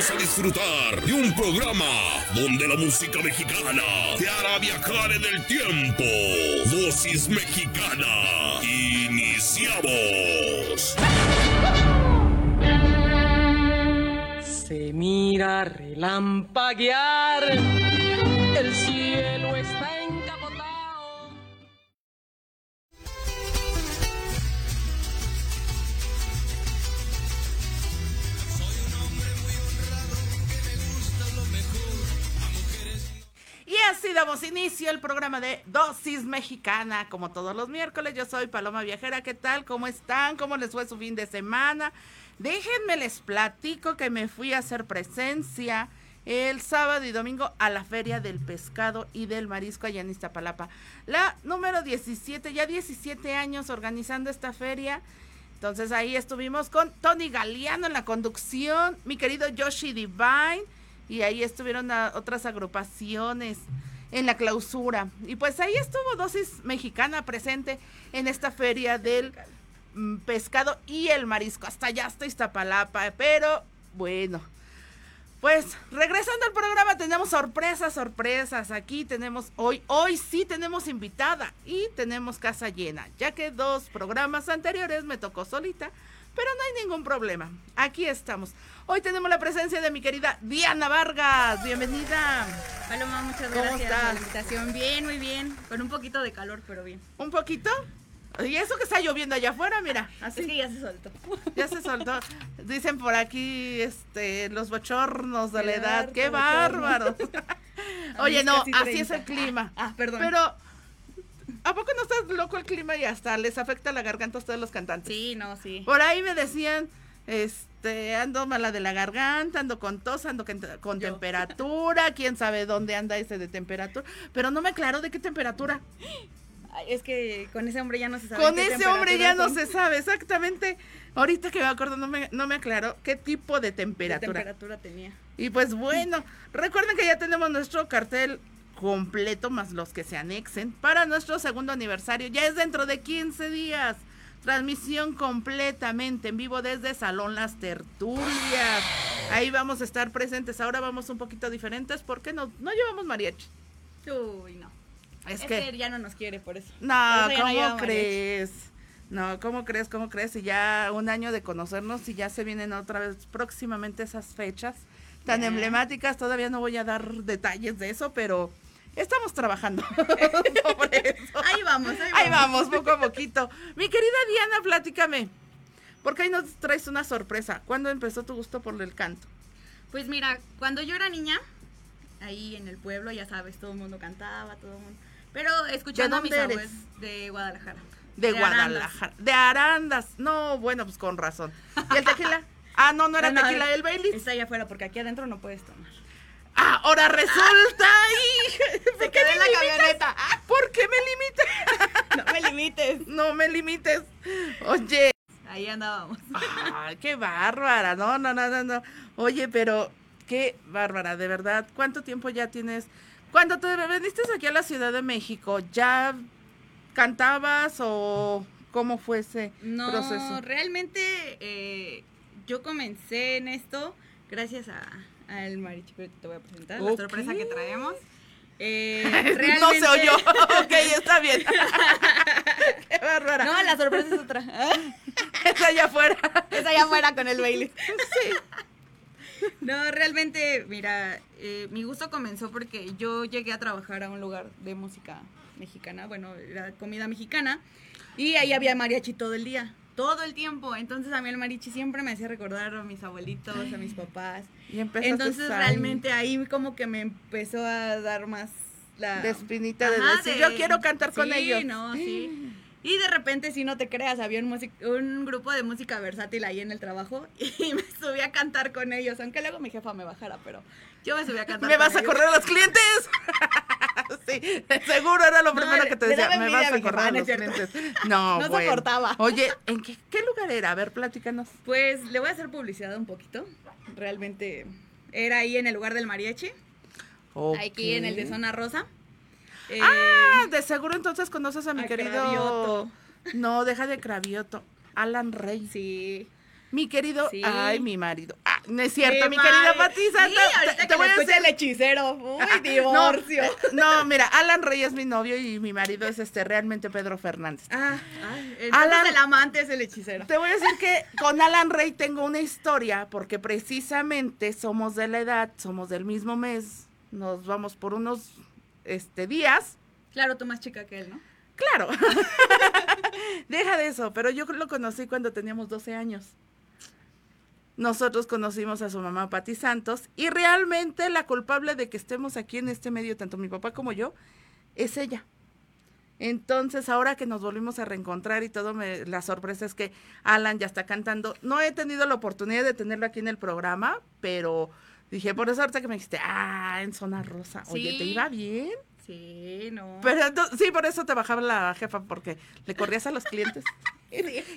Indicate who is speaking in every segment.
Speaker 1: A disfrutar de un programa donde la música mexicana te hará viajar en el tiempo. Dosis mexicana. Iniciamos.
Speaker 2: Se mira relampaguear,
Speaker 3: así damos inicio al programa de Dosis Mexicana, como todos los miércoles. Yo soy Paloma Viajera. ¿Qué tal? ¿Cómo están? ¿Cómo les fue su fin de semana? Déjenme les platico que me fui a hacer presencia el sábado y domingo a la Feria del Pescado y del Marisco allá en Iztapalapa. La número 17, ya 17 años organizando esta feria. Entonces ahí estuvimos con Tony Galeano en la conducción, mi querido Yoshi Divine, y ahí estuvieron a- otras agrupaciones en la clausura. Y pues ahí estuvo Dosis Mexicana presente en esta feria del mm, pescado y el marisco. Hasta allá hasta Iztapalapa, pero bueno. Pues regresando al programa tenemos sorpresas, sorpresas. Aquí tenemos hoy, hoy sí tenemos invitada y tenemos casa llena, ya que dos programas anteriores me tocó solita, pero no hay ningún problema. Aquí estamos. Hoy tenemos la presencia de mi querida Diana Vargas. Bienvenida.
Speaker 4: Paloma, muchas
Speaker 3: ¿Cómo
Speaker 4: gracias
Speaker 3: estás?
Speaker 4: por la invitación. Bien, muy bien. Con un poquito de calor, pero bien.
Speaker 3: ¿Un poquito? Y eso que está lloviendo allá afuera, mira,
Speaker 4: Así
Speaker 3: así
Speaker 4: que ya se soltó.
Speaker 3: ya se soltó. Dicen por aquí, este, los bochornos de la edad, qué bárbaros. Oye, no, así es
Speaker 4: 30.
Speaker 3: el clima.
Speaker 4: Ah, perdón.
Speaker 3: Pero, ¿a poco no estás loco el clima y hasta les afecta la garganta a ustedes los cantantes?
Speaker 4: Sí, no, sí.
Speaker 3: Por ahí me decían, este, ando mala de la garganta, ando con tos, ando con, temperatura, quién sabe dónde anda ese de temperatura, pero no me aclaró de qué temperatura.
Speaker 4: Es que con ese hombre ya no se sabe.
Speaker 3: Con ese hombre ya no se sabe exactamente. Ahorita que me acuerdo no me, no me aclaró qué tipo de
Speaker 4: son, qué
Speaker 3: temperatura.
Speaker 4: temperatura tenía.
Speaker 3: Y pues bueno, recuerden que ya tenemos nuestro cartel completo más los que se anexen para nuestro segundo aniversario. Ya es dentro de 15 días. Transmisión completamente en vivo desde Salón Las Tertulias. Ahí vamos a estar presentes. Ahora vamos un poquito diferentes porque no, no llevamos mariachi.
Speaker 4: Uy, no.
Speaker 3: Es
Speaker 4: Es,
Speaker 3: que
Speaker 4: que... ya no nos quiere por eso.
Speaker 3: no,
Speaker 4: Por eso ya no
Speaker 3: ¿cómo
Speaker 4: mariachi.
Speaker 3: crees? No, ¿cómo crees? ¿Cómo crees? Y ya un año de conocernos y ya se vienen otra vez próximamente esas fechas tan emblemáticas. Todavía no voy a dar detalles de eso, pero estamos trabajando sobre eso.
Speaker 4: Ahí vamos, ahí vamos.
Speaker 3: Ahí vamos, poco a poquito. Mi querida Diana, platícame. Porque ahí nos traes una sorpresa. ¿Cuándo empezó tu gusto por el canto?
Speaker 4: Pues mira, cuando yo era niña, ahí en el pueblo, ya sabes, todo el mundo cantaba, todo el mundo. Pero escuchando a mis
Speaker 3: dónde
Speaker 4: abuelos de Guadalajara.
Speaker 3: De. Guadalajara. De Arandas. No, bueno, pues con razón. ¿Y el tequila? Ah, no, no era
Speaker 4: No, no,
Speaker 3: tequila, el Bailey.
Speaker 4: Está allá afuera porque aquí adentro no puedes tomar.
Speaker 3: Ah, ahora resulta. ¡ay! ¿Por
Speaker 4: Se
Speaker 3: qué
Speaker 4: quedó
Speaker 3: me
Speaker 4: en la
Speaker 3: limitas?
Speaker 4: camioneta.
Speaker 3: ¿Por qué me limitas?
Speaker 4: No me limites.
Speaker 3: No me limites. Oye,
Speaker 4: Ahí andábamos.
Speaker 3: ay, qué bárbara. No, no, no, no, no. Oye, pero qué bárbara, de verdad. ¿Cuánto tiempo ya tienes? Cuando te viniste aquí a la Ciudad de México, ¿ya cantabas o ¿Cómo fue ese
Speaker 4: No,
Speaker 3: proceso?
Speaker 4: realmente eh, yo comencé en esto gracias a al mariachi que te voy a presentar, la sorpresa que traemos. Eh,
Speaker 3: no se oyó. ok, está bien. Qué bárbara.
Speaker 4: No, la sorpresa es otra.
Speaker 3: Está allá afuera.
Speaker 4: Es allá afuera con el Bailey. No, realmente, mira, eh, mi gusto comenzó porque yo llegué a trabajar a un lugar de música mexicana, bueno, era comida mexicana, y ahí había mariachi todo el día, todo el tiempo. Entonces a mí el mariachi siempre me hacía recordar a mis abuelitos, a mis papás.
Speaker 3: Y
Speaker 4: Entonces realmente ahí como que me empezó a dar más la...
Speaker 3: De espinita de decir, yo quiero cantar con
Speaker 4: sí,
Speaker 3: ellos.
Speaker 4: no, sí. Y de repente, si no te creas, había un, un grupo de música versátil ahí en el trabajo y me subí a cantar con ellos, aunque luego mi jefa me bajara, pero yo me subí a cantar
Speaker 3: ¿Me vas a correr a los clientes? sí, seguro era lo primero que te decía. Me vas
Speaker 4: a
Speaker 3: correr a los clientes. No,
Speaker 4: No
Speaker 3: bueno.
Speaker 4: soportaba.
Speaker 3: Oye, ¿en qué, qué lugar era? A ver, platícanos.
Speaker 4: Pues le voy a hacer publicidad un poquito. Realmente era ahí en el lugar del mariachi, aquí en el de. Zona Rosa. Eh,
Speaker 3: Ah, de seguro entonces conoces a mi
Speaker 4: a
Speaker 3: querido.
Speaker 4: Cravioto.
Speaker 3: No, deja de Cravioto. Alan Rey.
Speaker 4: sí.
Speaker 3: Mi querido.
Speaker 4: Sí.
Speaker 3: Ay, mi marido. Ah, no es cierto, mi,
Speaker 4: madre.
Speaker 3: querida Pati Santa.
Speaker 4: Sí,
Speaker 3: te- voy a decir.
Speaker 4: el hechicero. Uy,
Speaker 3: No,
Speaker 4: divorcio.
Speaker 3: eh, no, mira, Alan Rey es mi novio y mi marido es este realmente Pedro Fernández.
Speaker 4: Ah, ay,
Speaker 3: Alan-
Speaker 4: el amante es el hechicero.
Speaker 3: Te voy a decir que con Alan Rey tengo una historia porque precisamente somos de la edad, somos del mismo mes, nos vamos por unos este días.
Speaker 4: Claro, tú más chica que él, ¿no?
Speaker 3: Claro. Deja de eso, pero yo lo conocí cuando teníamos 12 años. Nosotros conocimos a su mamá Patti Santos y realmente la culpable de que estemos aquí en este medio, tanto mi papá como yo, es ella. Entonces, ahora que nos volvimos a reencontrar y todo, me- la sorpresa es que Alan ya está cantando. No he tenido la oportunidad de tenerlo aquí en el programa, pero dije, por eso ahorita que me dijiste, ah, en Zona Rosa. Oye, ¿te iba bien?
Speaker 4: Sí, no.
Speaker 3: Pero ento- sí, por eso te bajaba la jefa, porque le corrías a los clientes.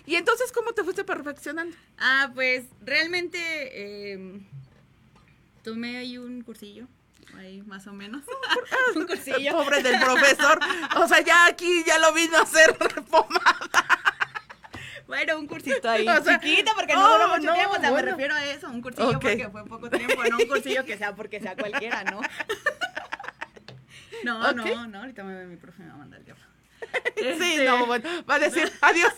Speaker 3: Y entonces, ¿cómo te fuiste perfeccionando?
Speaker 4: Ah, pues realmente eh, tomé ahí un cursillo, ahí más o menos. un cursillo.
Speaker 3: Pobre del profesor. O sea, ya aquí ya lo vino a hacer pomada.
Speaker 4: Bueno, un cursito ahí
Speaker 3: O sea,
Speaker 4: chiquito porque
Speaker 3: oh,
Speaker 4: no duró mucho
Speaker 3: no,
Speaker 4: tiempo, o sea,
Speaker 3: bueno.
Speaker 4: me refiero a eso, un cursillo porque fue poco tiempo, no un cursillo que sea porque sea cualquiera, ¿no? No, no, no, ahorita me ve mi profe y me va a mandar el diablo.
Speaker 3: Sí,
Speaker 4: Este,
Speaker 3: no, bueno, va a decir adiós.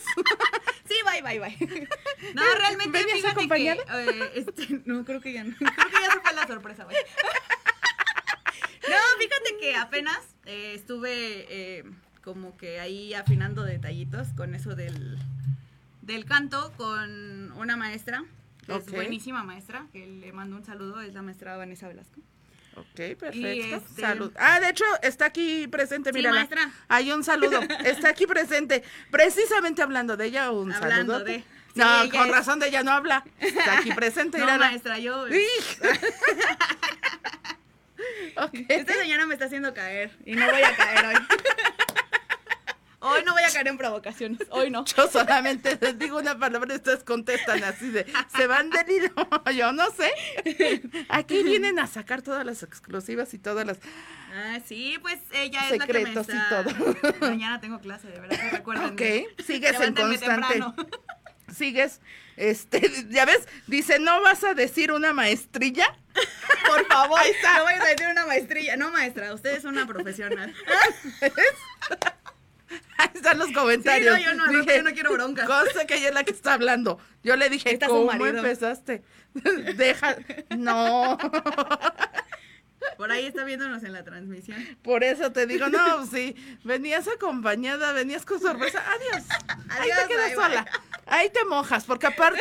Speaker 4: Sí, bye, bye, bye. No, realmente,
Speaker 3: ¿Venías
Speaker 4: fíjate
Speaker 3: acompañada?
Speaker 4: que, eh, este, no, creo que ya no. Creo que ya se fue la sorpresa, güey. No, fíjate que apenas eh, estuve eh, como que ahí afinando detallitos con eso del, del canto con una maestra, que es buenísima maestra, que le mando un saludo, es la maestra Vanessa Velasco.
Speaker 3: Ok, perfecto.
Speaker 4: este-
Speaker 3: Salud. Ah, de hecho, está aquí presente,
Speaker 4: Sí,
Speaker 3: mira.
Speaker 4: maestra.
Speaker 3: Hay un saludo. Está aquí presente. Precisamente hablando de ella, un
Speaker 4: Hablando
Speaker 3: saludo.
Speaker 4: de-
Speaker 3: No,
Speaker 4: Sí,
Speaker 3: con
Speaker 4: es-
Speaker 3: razón de ella no habla. Está aquí presente,
Speaker 4: No, maestra, yo...
Speaker 3: Sí. Ok.
Speaker 4: Esta señora me está haciendo caer y no voy a caer hoy. Hoy no voy a caer en provocaciones, hoy no.
Speaker 3: Yo solamente les digo una palabra y ustedes contestan así de, se van del hilo, yo no sé. Aquí vienen a sacar todas las exclusivas y todas las...
Speaker 4: Ah, sí, pues ella es la que me
Speaker 3: Secretos y todo.
Speaker 4: Mañana tengo clase, de verdad, recuerden.
Speaker 3: Ok, sigues en constante.
Speaker 4: temprano.
Speaker 3: Sigues, este, ya ves, dice, ¿no vas a decir una maestrilla?
Speaker 4: Por favor, no voy a decir una maestría. No, maestra, usted es una profesional.
Speaker 3: Ahí están los comentarios.
Speaker 4: Sí, no, yo no, al rato yo no quiero bronca.
Speaker 3: Cosa que ella es la que está hablando. Yo le dije,
Speaker 4: Ahí
Speaker 3: ¿cómo empezaste? Deja, no.
Speaker 4: Por ahí está viéndonos en la transmisión.
Speaker 3: Por eso te digo, no, sí, venías acompañada, venías con sorpresa, adiós. Ahí
Speaker 4: Adiós,
Speaker 3: te quedas
Speaker 4: bye,
Speaker 3: sola. Ahí te mojas, porque aparte,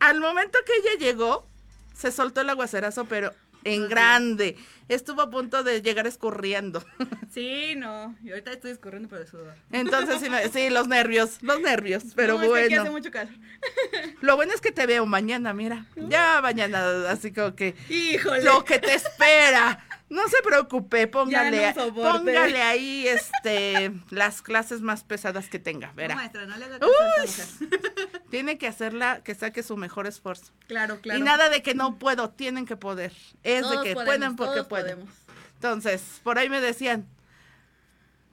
Speaker 3: al momento que ella llegó, se soltó el aguacerazo, pero en grande. Estuvo a punto de llegar escurriendo.
Speaker 4: Sí, no. Y ahorita estoy escorriendo por el sudor.
Speaker 3: Entonces, sí, sí, los nervios, los nervios, pero
Speaker 4: No, es que aquí
Speaker 3: bueno.
Speaker 4: hace mucho calor.
Speaker 3: Lo bueno es que te veo mañana, mira. Ya mañana, así como que
Speaker 4: Híjole.
Speaker 3: lo que te espera. No se preocupe, póngale,
Speaker 4: Ya no
Speaker 3: póngale ahí este las clases más pesadas que tenga,
Speaker 4: No,
Speaker 3: verá.
Speaker 4: maestra, no le haga caso a.
Speaker 3: Tiene que hacerla que saque su mejor esfuerzo.
Speaker 4: Claro, claro.
Speaker 3: Y nada de que no puedo, tienen que poder. Es
Speaker 4: Todos
Speaker 3: de que
Speaker 4: podemos,
Speaker 3: pueden porque
Speaker 4: todos
Speaker 3: pueden.
Speaker 4: podemos.
Speaker 3: Entonces, por ahí me decían,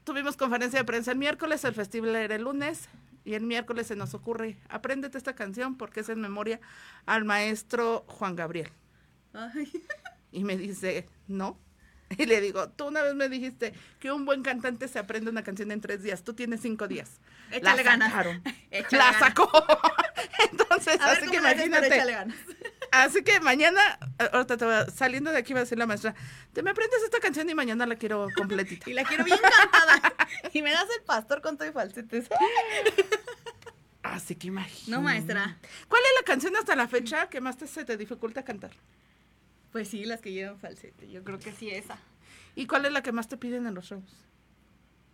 Speaker 3: tuvimos conferencia de prensa el miércoles, el festival era el lunes y el miércoles se nos ocurre, apréndete esta canción porque es en memoria al maestro Juan Gabriel.
Speaker 4: Ay.
Speaker 3: Y me dice, no. Y le digo, tú una vez me dijiste que un buen cantante se aprende una canción en tres días, tú tienes cinco días.
Speaker 4: Échale
Speaker 3: la
Speaker 4: ganas. Échale
Speaker 3: la sacó. Entonces,
Speaker 4: A
Speaker 3: así que imagínate.
Speaker 4: ganas.
Speaker 3: Así que mañana, ahorita te voy a- saliendo de aquí va a decir la maestra, te me aprendes esta canción y mañana la quiero completita.
Speaker 4: Y la quiero bien cantada. Y me das el pastor con todo y falsetes.
Speaker 3: Así que imagínate.
Speaker 4: No, maestra.
Speaker 3: ¿Cuál es la canción hasta la fecha que más te, se te dificulta cantar?
Speaker 4: Pues sí, las que llevan falsete. Yo creo que sí, esa.
Speaker 3: ¿Y cuál es la que más te piden en los shows?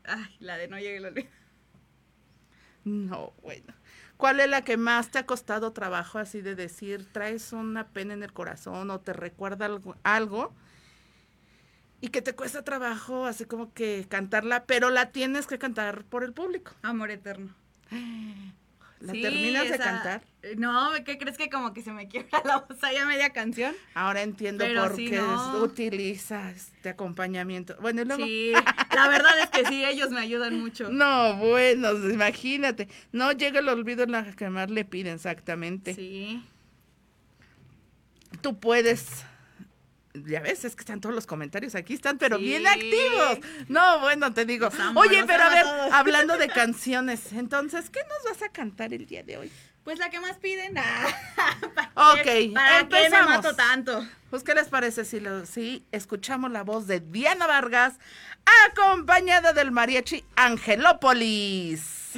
Speaker 4: Ay, la de no llegue el olvido.
Speaker 3: No, bueno. ¿Cuál es la que más te ha costado trabajo así de decir, traes una pena en el corazón o te recuerda algo, algo y que te cuesta trabajo así como que cantarla, pero la tienes que cantar por el público?
Speaker 4: Amor eterno.
Speaker 3: ¿La
Speaker 4: Sí,
Speaker 3: terminas de
Speaker 4: esa-
Speaker 3: cantar?
Speaker 4: eh, No, ¿qué crees que como que se me quiebra la voz ahí a media canción?
Speaker 3: Ahora entiendo
Speaker 4: Pero
Speaker 3: por qué
Speaker 4: no.
Speaker 3: es- utiliza este acompañamiento. Bueno, y luego...
Speaker 4: Sí, la verdad es que sí, ellos me ayudan mucho.
Speaker 3: No, bueno, imagínate. No llega el olvido en la que más le piden, exactamente.
Speaker 4: Sí.
Speaker 3: Tú puedes. Ya ves, es que están todos los comentarios aquí, están, pero bien
Speaker 4: Sí.
Speaker 3: activos. No, bueno, te digo.
Speaker 4: Amo,
Speaker 3: Oye, pero a ver,
Speaker 4: todos.
Speaker 3: hablando de canciones, entonces, ¿qué nos vas a cantar el día de hoy?
Speaker 4: Pues la que más piden. ah, ¿para
Speaker 3: Ok,
Speaker 4: qué- ¿Para qué me
Speaker 3: empezamos.
Speaker 4: mato tanto?
Speaker 3: Pues, ¿qué les parece si, lo, si escuchamos la voz de Diana Vargas, acompañada del mariachi Angelópolis?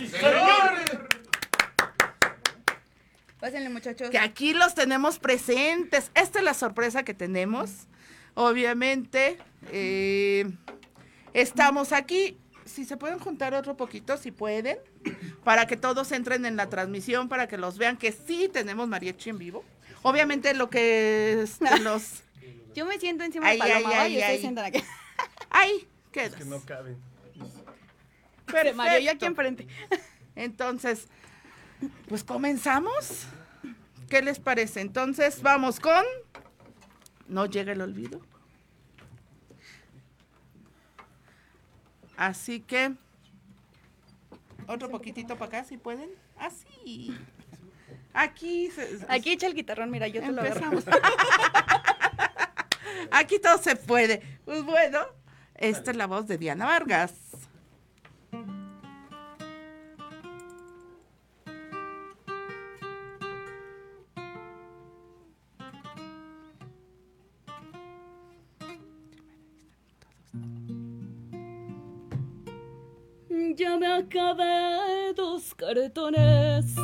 Speaker 4: Pásenle, muchachos.
Speaker 3: que aquí los tenemos presentes. Esta es la sorpresa que tenemos. Obviamente, eh, estamos aquí. Si se pueden juntar otro poquito, si pueden, para que todos entren en la transmisión, para que los vean que sí tenemos mariachi en vivo. Obviamente lo que es los...
Speaker 4: Yo me siento encima
Speaker 3: Ay,
Speaker 4: de Paloma
Speaker 3: ay, ay,
Speaker 4: y aquí.
Speaker 3: ¡Ay! Quedas.
Speaker 5: que no caben.
Speaker 4: De Mario, yo aquí enfrente.
Speaker 3: Entonces, pues comenzamos. ¿Qué les parece? Entonces, vamos con... No llega el olvido. Así que... Otro poquitito para acá, si pueden. Así. Aquí... se-
Speaker 4: Aquí echa el guitarrón, mira, yo te lo agarro.
Speaker 3: Aquí todo se puede. Pues bueno, esta es la voz de Diana Vargas.
Speaker 6: Ya me acabé dos cartones,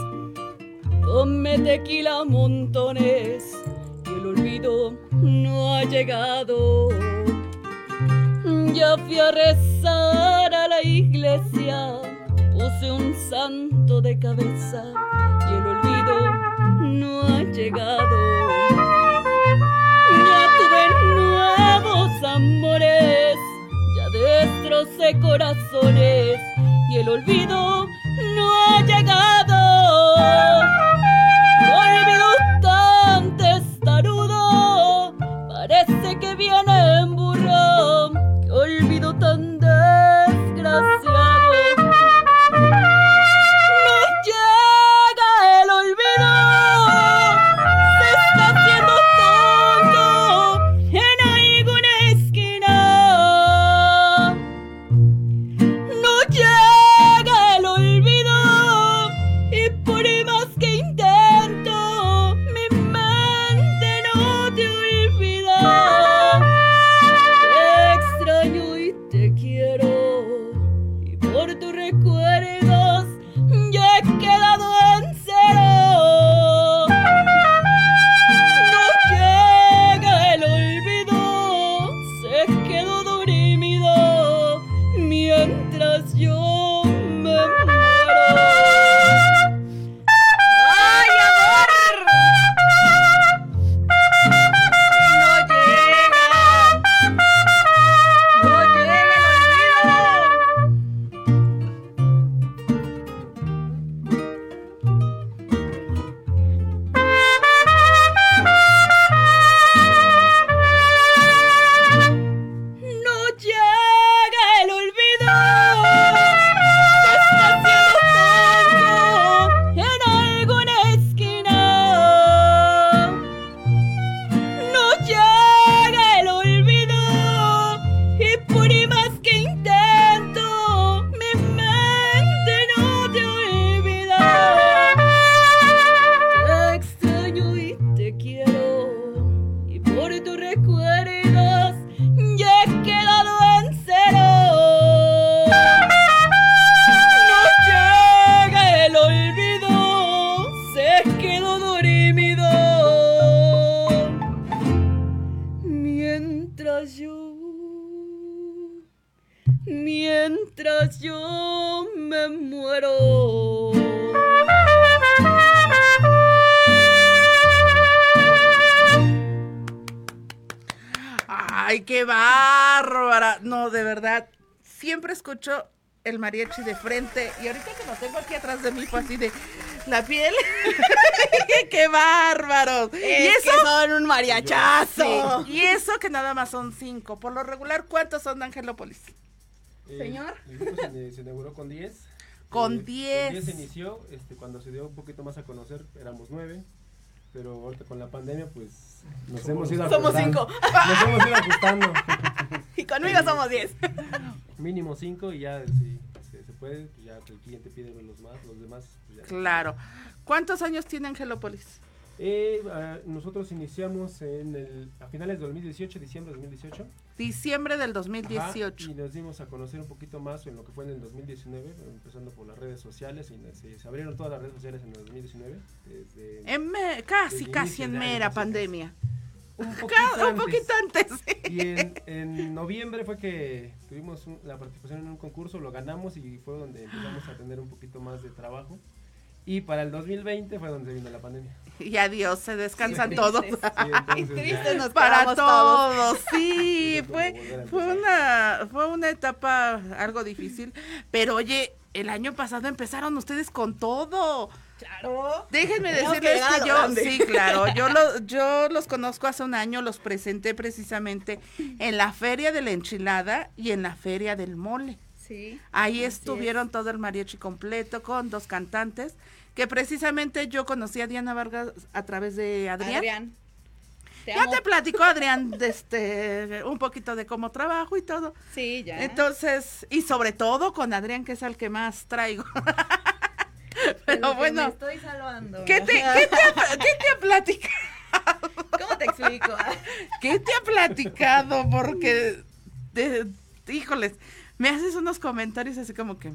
Speaker 6: ponme tequila montones, y el olvido no ha llegado. Ya fui a rezar a la iglesia, puse un santo de cabeza, y el olvido no ha llegado. Ya tuve nuevos amores, ya destrocé corazones y el olvido no ha llegado.
Speaker 3: Escucho el mariachi de frente y ahorita que lo tengo aquí atrás de mí fue así de la piel. qué bárbaros. y
Speaker 4: Es
Speaker 3: eso
Speaker 4: que son un mariachazo.
Speaker 3: Sí, Y eso que nada más son cinco. Por lo regular, ¿cuántos son de Angelópolis?
Speaker 5: Eh,
Speaker 4: Señor.
Speaker 5: El grupo se, se inauguró con 10.
Speaker 3: Con
Speaker 5: Eh,
Speaker 3: 10.
Speaker 5: Con 10 se inició, este, cuando se dio un poquito más a conocer éramos 9, pero ahorita con la pandemia pues nos hemos ido
Speaker 4: Somos
Speaker 5: ajustando. Nos hemos ido ajustando.
Speaker 4: Y conmigo somos 10.
Speaker 5: Mínimo 5 y ya si se, se puede, pues ya el cliente pide los más, los demás. Pues ya.
Speaker 3: Claro. ¿Cuántos años tiene Angelópolis?
Speaker 5: Eh, ah, nosotros iniciamos en el, a finales de 2018, diciembre de 2018.
Speaker 3: Diciembre del
Speaker 5: Ajá,
Speaker 3: 2018.
Speaker 5: y nos dimos a conocer un poquito más en lo que fue en el 2019, empezando por las redes sociales. Y se, se abrieron todas las redes sociales en el 2019. Desde,
Speaker 3: En me- casi,
Speaker 5: Desde
Speaker 3: casi en
Speaker 5: año,
Speaker 3: mera
Speaker 5: casi,
Speaker 3: pandemia.
Speaker 5: Un poquito
Speaker 3: Ca- un
Speaker 5: antes.
Speaker 3: poquito antes.
Speaker 5: Y en, en noviembre fue que tuvimos un- la participación en un concurso, lo ganamos y fue donde empezamos a tener un poquito más de trabajo. Y para el 2020 fue donde vino la pandemia.
Speaker 3: Y adiós, se descansan
Speaker 4: Sí,
Speaker 3: todos.
Speaker 4: tristes.
Speaker 5: Sí, entonces
Speaker 4: Tristes nos
Speaker 3: Para
Speaker 4: todos.
Speaker 3: todos, sí, fue, fue una, fue una etapa algo difícil, pero oye, el año pasado empezaron ustedes con todo.
Speaker 4: Claro.
Speaker 3: Déjenme decirles que yo,
Speaker 4: grande.
Speaker 3: sí, claro, yo, lo- yo los conozco hace un año, los presenté precisamente en la feria de la enchilada y en la feria del mole.
Speaker 4: Sí.
Speaker 3: Ahí estuvieron todo el mariachi completo con dos cantantes, que precisamente yo conocí a Diana Vargas a través de. Adrián.
Speaker 4: Adrián. Te
Speaker 3: Ya te platico, Adrián, de este, un poquito de cómo trabajo y todo.
Speaker 4: Sí, ya.
Speaker 3: Entonces, y sobre todo con Adrián, que es al que más traigo. Pero bueno,
Speaker 4: Me estoy salvando.
Speaker 3: ¿qué te, qué te ha, qué te ha platicado?
Speaker 4: ¿Cómo te explico?
Speaker 3: ¿Qué te ha platicado? Porque, de- híjoles, me haces unos comentarios así como que,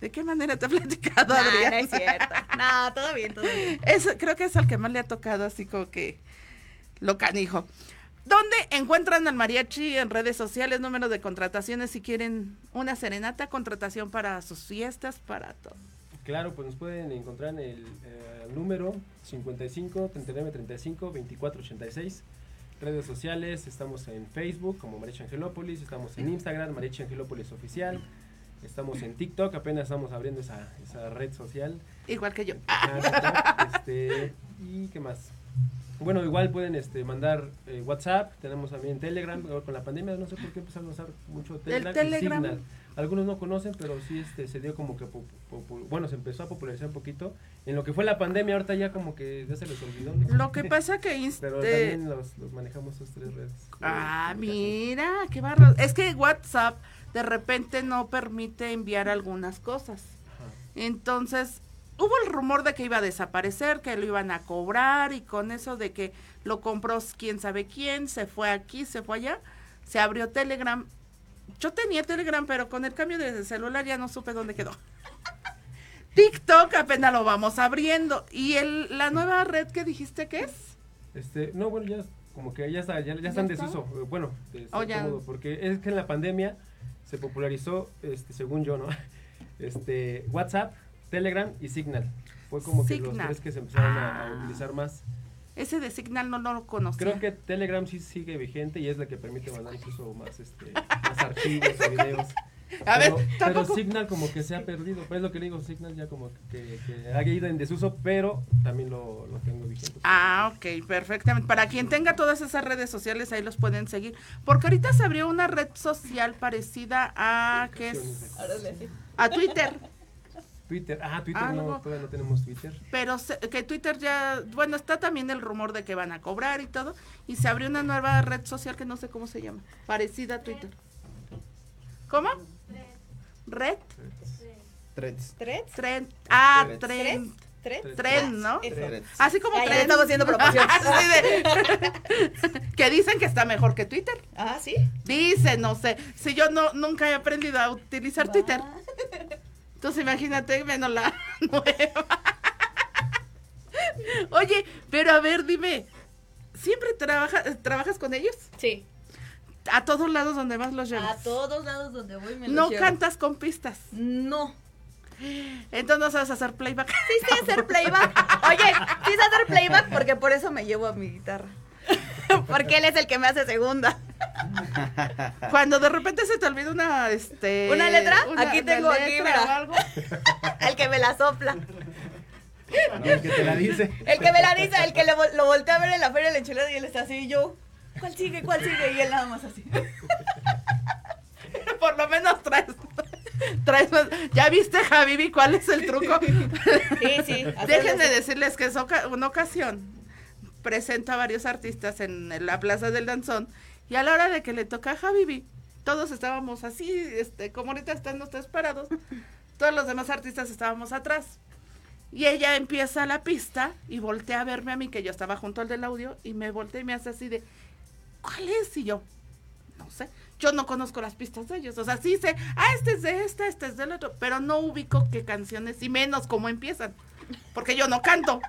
Speaker 3: ¿de qué manera te ha platicado,
Speaker 4: No,
Speaker 3: Adrián?
Speaker 4: no es cierto. No, todo bien, todo bien.
Speaker 3: Es, creo que es al que más le ha tocado así como que lo canijo. ¿Dónde encuentran al mariachi en redes sociales? Número de contrataciones si quieren una serenata, contratación para sus fiestas, para todo.
Speaker 5: Claro, pues nos pueden encontrar en el eh, número 55 39 35 24 86. Redes sociales, estamos en Facebook como Mariachi Angelópolis, estamos en Instagram, Mariachi Angelópolis Oficial, estamos en TikTok, apenas estamos abriendo esa, esa red social.
Speaker 3: Igual que yo.
Speaker 5: TikTok, este, ¿Y qué más? Bueno, igual pueden este, mandar eh, WhatsApp, tenemos también Telegram, con la pandemia no sé por qué empezaron a usar mucho Telegram, y
Speaker 3: Telegram.
Speaker 5: Signal. Algunos no conocen, pero sí este, se dio como que, bueno, se empezó a popularizar un poquito. En lo que fue la pandemia, ahorita ya como que ya se les olvidó. ¿no?
Speaker 3: Lo que pasa que... inst-
Speaker 5: Pero
Speaker 3: eh,
Speaker 5: también los, los manejamos tres redes. de
Speaker 3: Ah, mira, qué barro. Es que WhatsApp de repente no permite enviar algunas cosas.
Speaker 5: Ajá.
Speaker 3: Entonces, hubo el rumor de que iba a desaparecer, que lo iban a cobrar y con eso de que lo compró quién sabe quién, se fue aquí, se fue allá, se abrió Telegram. Yo tenía Telegram, pero con el cambio de celular ya no supe dónde quedó. TikTok apenas lo vamos abriendo. ¿Y el, la nueva red que dijiste que es?
Speaker 5: Este, no, bueno, ya como que ya está, ya, ya está en
Speaker 3: está?
Speaker 5: desuso. eh, Bueno, de
Speaker 3: Oh,
Speaker 5: cierto
Speaker 3: ya.
Speaker 5: modo, porque es que en la pandemia se popularizó, este, según yo, ¿no? Este, WhatsApp, Telegram y Signal. Fue como que los tres que se empezaron a, a
Speaker 3: Ah.
Speaker 5: utilizar más.
Speaker 3: Ese de Signal no, no lo conocía.
Speaker 5: Creo que Telegram sí sigue vigente y es la que permite mandar incluso más, este, más archivos o videos.
Speaker 3: A ver,
Speaker 5: pero, Signal como que se ha perdido, pues es lo que le digo, Signal ya como que, que ha ido en desuso, pero también lo, lo tengo vigente.
Speaker 3: Ah, ok, perfectamente. Para quien tenga todas esas redes sociales, ahí los pueden seguir. Porque ahorita se abrió una red social parecida a, ¿qué es? A Twitter.
Speaker 5: Twitter, ah, Twitter
Speaker 3: Ah,
Speaker 5: no, todavía no tenemos Twitter.
Speaker 3: Pero se- que Twitter ya, bueno, está también el rumor de que van a cobrar y todo. Y se abrió una nueva red social que no sé cómo se llama. Parecida a Twitter. ¿Cómo? Red.
Speaker 7: Threads.
Speaker 4: ¿Tres?
Speaker 3: Tren. Ah,
Speaker 7: Threads.
Speaker 3: tren. Tren, ¿no?
Speaker 4: Eso.
Speaker 7: Threads.
Speaker 3: Así como
Speaker 4: ya
Speaker 3: tren.
Speaker 4: estamos haciendo
Speaker 3: de- que dicen que está mejor que Twitter.
Speaker 4: Ah, sí.
Speaker 3: Dice, no sé. Si yo no nunca he aprendido a utilizar Twitter. Entonces imagínate menos la nueva. Oye, pero a ver, dime, ¿siempre trabaja, trabajas con ellos?
Speaker 4: Sí.
Speaker 3: A todos lados donde más los llevas.
Speaker 4: A todos lados donde voy me los
Speaker 3: no
Speaker 4: llevo.
Speaker 3: cantas con pistas.
Speaker 4: No.
Speaker 3: Entonces no sabes hacer playback.
Speaker 4: Sí sé hacer playback. Oye, sí sé hacer playback porque por eso me llevo a mi guitarra. Porque él es el que me hace segunda.
Speaker 3: Cuando de repente se te olvida una, este...
Speaker 4: ¿Una letra?
Speaker 3: una-
Speaker 4: Aquí tengo, aquí, mira.
Speaker 3: algo.
Speaker 4: El que me la sopla.
Speaker 5: El que te la dice.
Speaker 4: El que me la dice, el que le lo volteé a ver en la feria de la enchilada y él está así y yo. ¿Cuál sigue? ¿Cuál sigue? Y él nada más así.
Speaker 3: Por lo menos traes... traes más- ¿Ya viste, Javibi, cuál es el truco?
Speaker 4: Sí, sí.
Speaker 3: Déjenme decirles que es oca- una ocasión presenta a varios artistas en la Plaza del Danzón y a la hora de que le toca a Javibi, todos estábamos así, este, como ahorita están ustedes parados, todos los demás artistas estábamos atrás. Y ella empieza la pista y voltea a verme a mí, que yo estaba junto al del audio, y me voltea y me hace así de, ¿cuál es? Y yo, no sé, yo no conozco las pistas de ellos, o sea, sí sé, ah, este es de esta, este es del otro, pero no ubico qué canciones y menos cómo empiezan, porque yo no canto.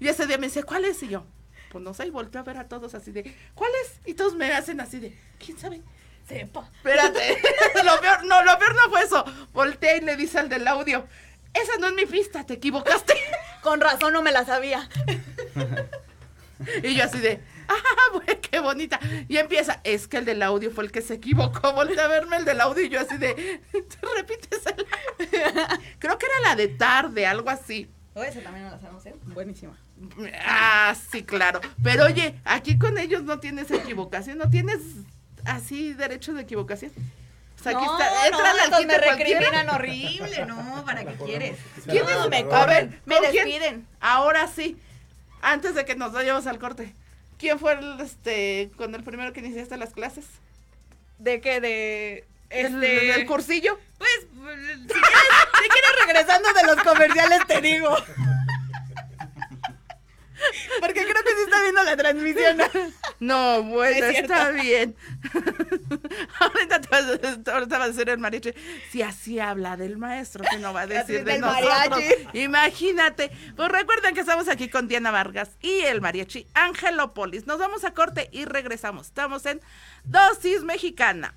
Speaker 3: Y ese día me dice, ¿cuál es? Y yo, pues y volteo a ver a todos así de, ¿cuál es? Y todos me hacen así de, ¿quién sabe?
Speaker 4: Sepa.
Speaker 3: Espérate, lo peor, no, lo peor no fue eso. Volteé y le dice al del audio, esa no es mi pista, te equivocaste.
Speaker 4: Con razón no me la sabía.
Speaker 3: Y yo así de, ah, güey, qué bonita. Y empieza, es que el del audio fue el que se equivocó. Voltea a verme el del audio y yo así de, repítesela. Creo que era la de tarde, algo así.
Speaker 4: Oh, esa también no la sabemos, ¿eh? Buenísima.
Speaker 3: Ah, sí, claro. Pero oye, aquí con ellos no tienes equivocación, no tienes así derecho de equivocación. O sea, aquí
Speaker 4: no,
Speaker 3: está, entran
Speaker 4: no,
Speaker 3: al
Speaker 4: me recriminan horrible, no, ¿para qué quieres?
Speaker 3: ¿Quién
Speaker 4: No, me
Speaker 3: a
Speaker 4: corren,
Speaker 3: ver,
Speaker 4: me despiden.
Speaker 3: Ahora sí, antes de que nos vayamos al corte, ¿quién fue el, este, con el primero que iniciaste las clases?
Speaker 4: ¿De qué? De.
Speaker 3: ¿El,
Speaker 4: Este.
Speaker 3: el cursillo?
Speaker 4: Pues, si quieres, si quieres regresando de los comerciales, te digo. Porque creo que sí está viendo la transmisión.
Speaker 3: No, bueno,
Speaker 4: Es
Speaker 3: está bien. ahorita, te vas, a- ahorita va a decir el mariachi. Si así habla del maestro, que no va a decir de nosotros.
Speaker 4: mariachi.
Speaker 3: Imagínate. Pues recuerden que estamos aquí con Diana Vargas y el mariachi Angelópolis. Nos vamos a corte y regresamos. Estamos en Dosis Mexicana.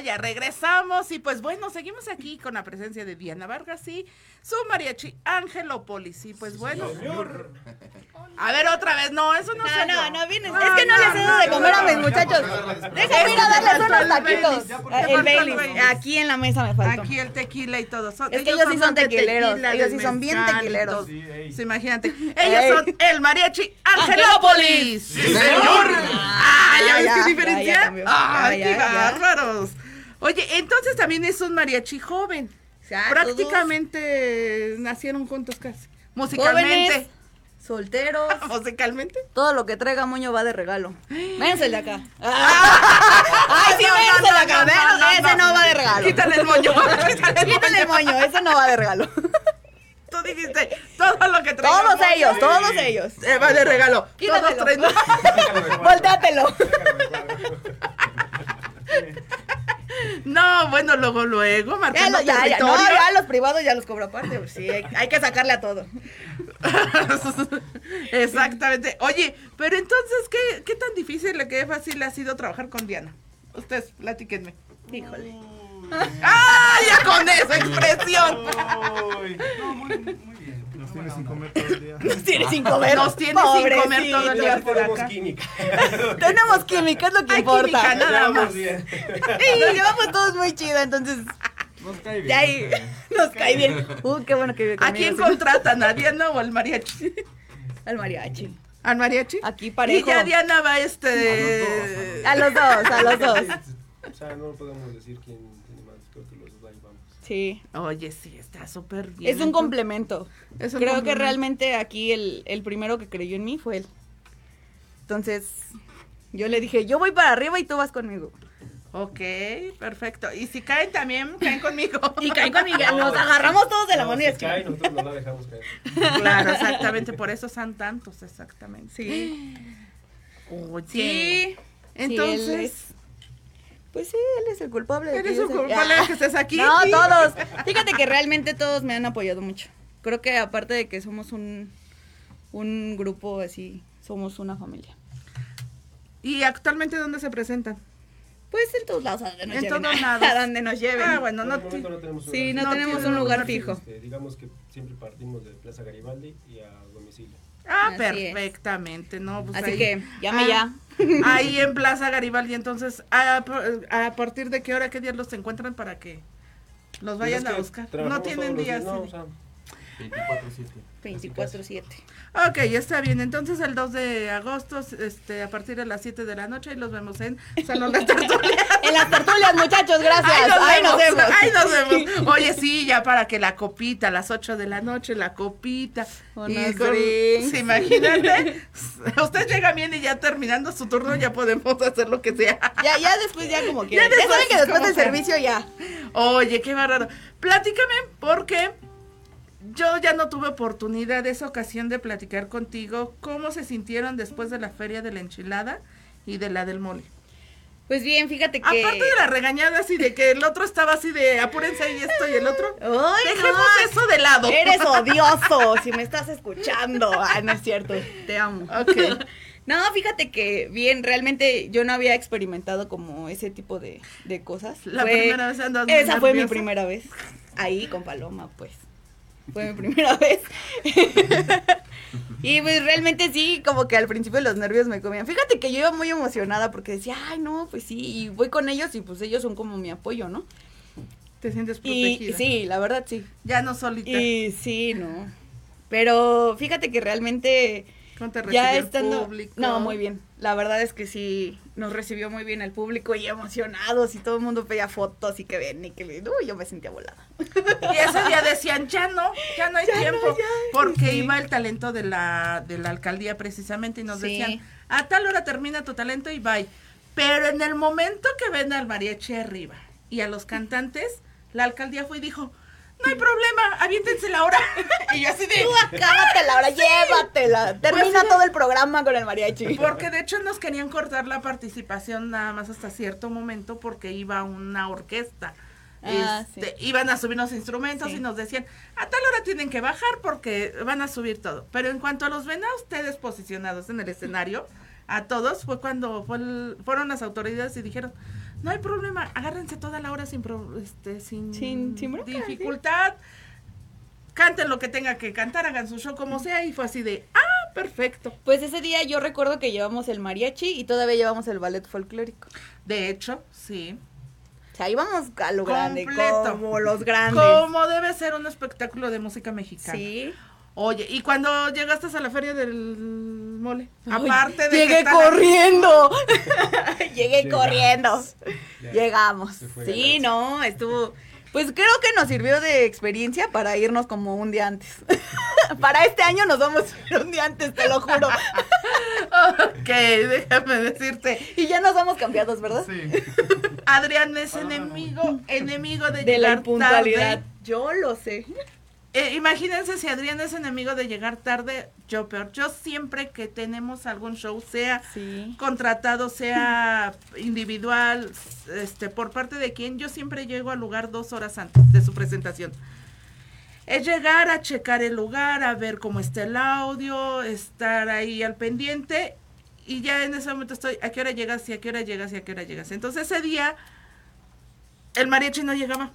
Speaker 3: Ya regresamos y pues bueno, seguimos aquí con la presencia de Diana Vargas y su mariachi Angelópolis y pues bueno. A ver otra vez, no, eso no
Speaker 4: No,
Speaker 3: soy
Speaker 4: no,
Speaker 3: yo.
Speaker 4: no vienes. Es que no les he dado de comer a mis muchachos. Déjame ir a darles unos taquitos. Aquí en la mesa me faltó.
Speaker 3: Aquí el tequila y todo. Son-
Speaker 4: Es que ellos sí son tequileros,
Speaker 3: tequila,
Speaker 4: ellos sí son bien tequileros.
Speaker 5: Sí,
Speaker 3: imagínate. Ellos son el mariachi Angelópolis. ¡Sí, señor! ¡Ah, ya ves qué diferencia! ¡Ay, qué bárbaros! Oye, entonces también es un mariachi joven.
Speaker 4: O sea,
Speaker 3: Prácticamente nacieron juntos casi. Musicalmente.
Speaker 4: Jóvenes, solteros,
Speaker 3: Musicalmente.
Speaker 4: todo lo que traiga moño va de regalo. Véanse el de acá. Ay, sí,
Speaker 3: No, no,
Speaker 4: véanse el de acá.
Speaker 3: no,
Speaker 4: véanse,
Speaker 3: no,
Speaker 4: ese
Speaker 3: no.
Speaker 4: no va de regalo.
Speaker 3: Quítale el moño. Quítale el moño.
Speaker 4: ese no va de regalo.
Speaker 3: Tú dijiste todo lo que traiga
Speaker 4: Todos
Speaker 3: moño,
Speaker 4: ellos, todos ellos.
Speaker 3: eh, va de regalo. Todos
Speaker 4: Quítatelo.
Speaker 3: traen-
Speaker 4: Voltéatelo.
Speaker 3: No, bueno, luego, luego,
Speaker 4: Ya,
Speaker 3: marcando
Speaker 4: lo- ya, ya, no, ya los privados ya los cobro aparte. pues sí, hay, hay que sacarle a todo.
Speaker 3: Exactamente. Oye, pero entonces, ¿qué, ¿qué tan difícil, qué fácil ha sido trabajar con Diana? Ustedes, platíquenme.
Speaker 4: Híjole.
Speaker 3: ¡Ah, ya con esa expresión!
Speaker 7: No, muy, muy bien. Nos tiene sin comer todo el día.
Speaker 4: Nos tiene sin comer.
Speaker 3: Nos tiene sin comer todo el día
Speaker 5: tenemos química.
Speaker 4: Tenemos química, es lo que
Speaker 3: Hay
Speaker 4: importa.
Speaker 3: química, nada más.
Speaker 5: bien.
Speaker 4: Nos llevamos todos muy chido, entonces
Speaker 7: Nos cae bien.
Speaker 4: ahí nos cae bien. Uh, qué bueno que vive
Speaker 3: ¿A
Speaker 4: conmigo,
Speaker 3: quién
Speaker 4: sí.
Speaker 3: contratan? ¿A Diana o al mariachi?
Speaker 4: Al mariachi.
Speaker 3: ¿Al mariachi?
Speaker 4: Aquí
Speaker 3: Y
Speaker 4: parejo.
Speaker 3: ya Diana va este...
Speaker 4: A los dos, a los dos.
Speaker 5: O sea, no podemos decir quién
Speaker 4: Sí.
Speaker 3: Oye, sí, está súper bien.
Speaker 4: Es un complemento.
Speaker 3: Es un
Speaker 4: Creo que realmente aquí el, el primero que creyó en mí fue él. Entonces, yo le dije, yo voy para arriba y tú vas conmigo.
Speaker 3: Ok, perfecto. Y si caen también, caen conmigo.
Speaker 4: Y cae conmigo. Nos agarramos todos de la
Speaker 5: No,
Speaker 4: mano y
Speaker 5: si
Speaker 4: es
Speaker 5: cae,
Speaker 4: que...
Speaker 5: nosotros no la dejamos caer.
Speaker 3: Claro, exactamente, por eso son tantos, exactamente.
Speaker 4: Sí.
Speaker 3: Oye,
Speaker 4: Sí.
Speaker 3: entonces,
Speaker 4: Sí, Pues sí, él es el culpable.
Speaker 3: eres
Speaker 4: sea-
Speaker 3: culpable
Speaker 4: Ah.
Speaker 3: de que estés aquí.
Speaker 4: No,
Speaker 3: Sí.
Speaker 4: todos. Fíjate que realmente todos me han apoyado mucho. Creo que aparte de que somos un, un grupo así, somos una familia.
Speaker 3: ¿Y actualmente dónde se presentan?
Speaker 4: Pues en todos lados, a donde nos
Speaker 3: En
Speaker 4: lleven.
Speaker 3: todos
Speaker 4: a
Speaker 3: lados.
Speaker 4: donde nos lleven.
Speaker 3: Ah, bueno, no.
Speaker 5: el no tenemos un
Speaker 4: Sí, no,
Speaker 3: No
Speaker 4: tenemos un lugar
Speaker 3: lugar
Speaker 4: fijo.
Speaker 5: Este, digamos que siempre partimos de Plaza Garibaldi y a domicilio.
Speaker 3: Ah,
Speaker 4: Así es.
Speaker 3: perfectamente, ¿no? Pues
Speaker 4: Así
Speaker 3: ahí-
Speaker 4: que, llame
Speaker 3: Ah,
Speaker 4: ya.
Speaker 3: Ahí en Plaza Garibaldi, entonces, ¿a, a partir de qué hora, qué días los encuentran para que los vayan
Speaker 5: Pues es
Speaker 3: a buscar? No tienen días.
Speaker 5: No,
Speaker 3: sí.
Speaker 5: o sea,
Speaker 7: 24-7.
Speaker 4: 24-7.
Speaker 3: Ok, está bien. Entonces el 2 de agosto, este, a partir de las 7 de la noche, y los vemos en Salón de Tertulia.
Speaker 4: En las tertulias, muchos, gracias.
Speaker 3: Ahí nos,
Speaker 4: Ahí nos
Speaker 3: vemos,
Speaker 4: vemos.
Speaker 3: ahí nos vemos. Oye, sí, ya para que la copita, a las 8 de la noche, la copita.
Speaker 4: Unos
Speaker 3: con- sí, imagínate. Usted llega bien y ya terminando su turno ya podemos hacer lo que sea.
Speaker 4: Ya, ya después, ya como quieran. Ya,
Speaker 3: después,
Speaker 4: saben que después del servicio ya.
Speaker 3: Oye, qué bárbaro. Platícame, porque yo ya no tuve oportunidad de esa ocasión de platicar contigo cómo se sintieron después de la feria de la enchilada y de la del mole.
Speaker 4: Pues bien, fíjate que.
Speaker 3: Aparte de la regañada así de que el otro estaba así de apúrense y esto y el otro.
Speaker 4: Ay,
Speaker 3: Dejemos
Speaker 4: no.
Speaker 3: eso de lado.
Speaker 4: Eres odioso si me estás escuchando. Ah, no es cierto. Te amo.
Speaker 3: Ok.
Speaker 4: No, fíjate que bien, realmente yo no había experimentado como ese tipo de, de cosas.
Speaker 3: La
Speaker 4: Fue-
Speaker 3: primera vez andas
Speaker 4: Esa fue mi primera vez. Ahí con Paloma, pues. Fue mi primera vez. y pues realmente sí, como que al principio los nervios me comían. Fíjate que yo iba muy emocionada porque decía, ay, no, pues sí, y voy con ellos y pues ellos son como mi apoyo, ¿no?
Speaker 3: Te sientes
Speaker 4: Y
Speaker 3: protegida.
Speaker 4: sí, la verdad sí.
Speaker 3: Ya no solita.
Speaker 4: Y sí, no. Pero fíjate que realmente
Speaker 3: ¿Cómo te
Speaker 4: ya
Speaker 3: recibió el
Speaker 4: estando
Speaker 3: público?
Speaker 4: no muy bien la verdad es que sí nos recibió muy bien el público y emocionados y todo el mundo pedía fotos y que ven y que ven. uy yo me sentía volada
Speaker 3: Y ese día decían, ya no, ya no hay tiempo, porque iba el talento de la, de la alcaldía precisamente y nos
Speaker 4: Sí.
Speaker 3: decían, a tal hora termina tu talento y bye. Pero en el momento que ven al mariachi arriba y a los cantantes, la alcaldía fue y dijo, no hay problema, aviéntense la hora. y yo así de...
Speaker 4: tú acábatela ahora llévatela termina
Speaker 3: Pues,
Speaker 4: todo el programa con el mariachi
Speaker 3: Porque de hecho nos querían cortar la participación nada más hasta cierto momento porque iba una orquesta.
Speaker 4: Ah,
Speaker 3: Este, Iban a subir los instrumentos
Speaker 4: Sí.
Speaker 3: y nos decían, a tal hora tienen que bajar porque van a subir todo. Pero en cuanto a los ven a ustedes posicionados en el escenario, a todos, fue cuando fue el- fueron las autoridades y dijeron, no hay problema, agárrense toda la hora sin, pro- este, sin,
Speaker 4: Sin- sin bronca,
Speaker 3: dificultad. Canten lo que tenga que cantar, hagan su show como sea. Y fue así de, ah, perfecto.
Speaker 4: pues ese día yo recuerdo que llevamos el mariachi y todavía llevamos el ballet folclórico
Speaker 3: De hecho, sí.
Speaker 4: o sea íbamos a lo grande
Speaker 3: Completo.
Speaker 4: como los grandes
Speaker 3: Como debe ser un espectáculo de música mexicana.
Speaker 4: sí
Speaker 3: Oye, y cuando llegaste a la feria del mole,
Speaker 4: Ay,
Speaker 3: aparte de
Speaker 4: llegué corriendo. llegué
Speaker 5: Llegamos.
Speaker 4: corriendo.
Speaker 5: Ya,
Speaker 4: Llegamos. Sí, no, estuvo. Pues creo que nos sirvió de experiencia para irnos como un día antes. para este año nos vamos a ir un día antes, te lo juro.
Speaker 3: Ok, déjame decirte.
Speaker 4: y ya nos vamos cambiados, ¿verdad?
Speaker 7: Sí.
Speaker 3: Adrián es enemigo, enemigo de,
Speaker 4: De la impuntualidad.
Speaker 3: tarde.
Speaker 4: Yo lo sé.
Speaker 3: Eh, imagínense si Adrián es enemigo de llegar tarde, yo peor. Yo siempre que tenemos algún show, sea
Speaker 4: Sí.
Speaker 3: contratado, sea individual, este, por parte de quien, yo siempre llego al lugar dos horas antes de su presentación. Es llegar a checar el lugar, a ver cómo está el audio, estar ahí al pendiente y ya en ese momento estoy, ¿a qué hora llegas? Y a qué hora llegas y a qué hora llegas. Entonces ese día el mariachi no llegaba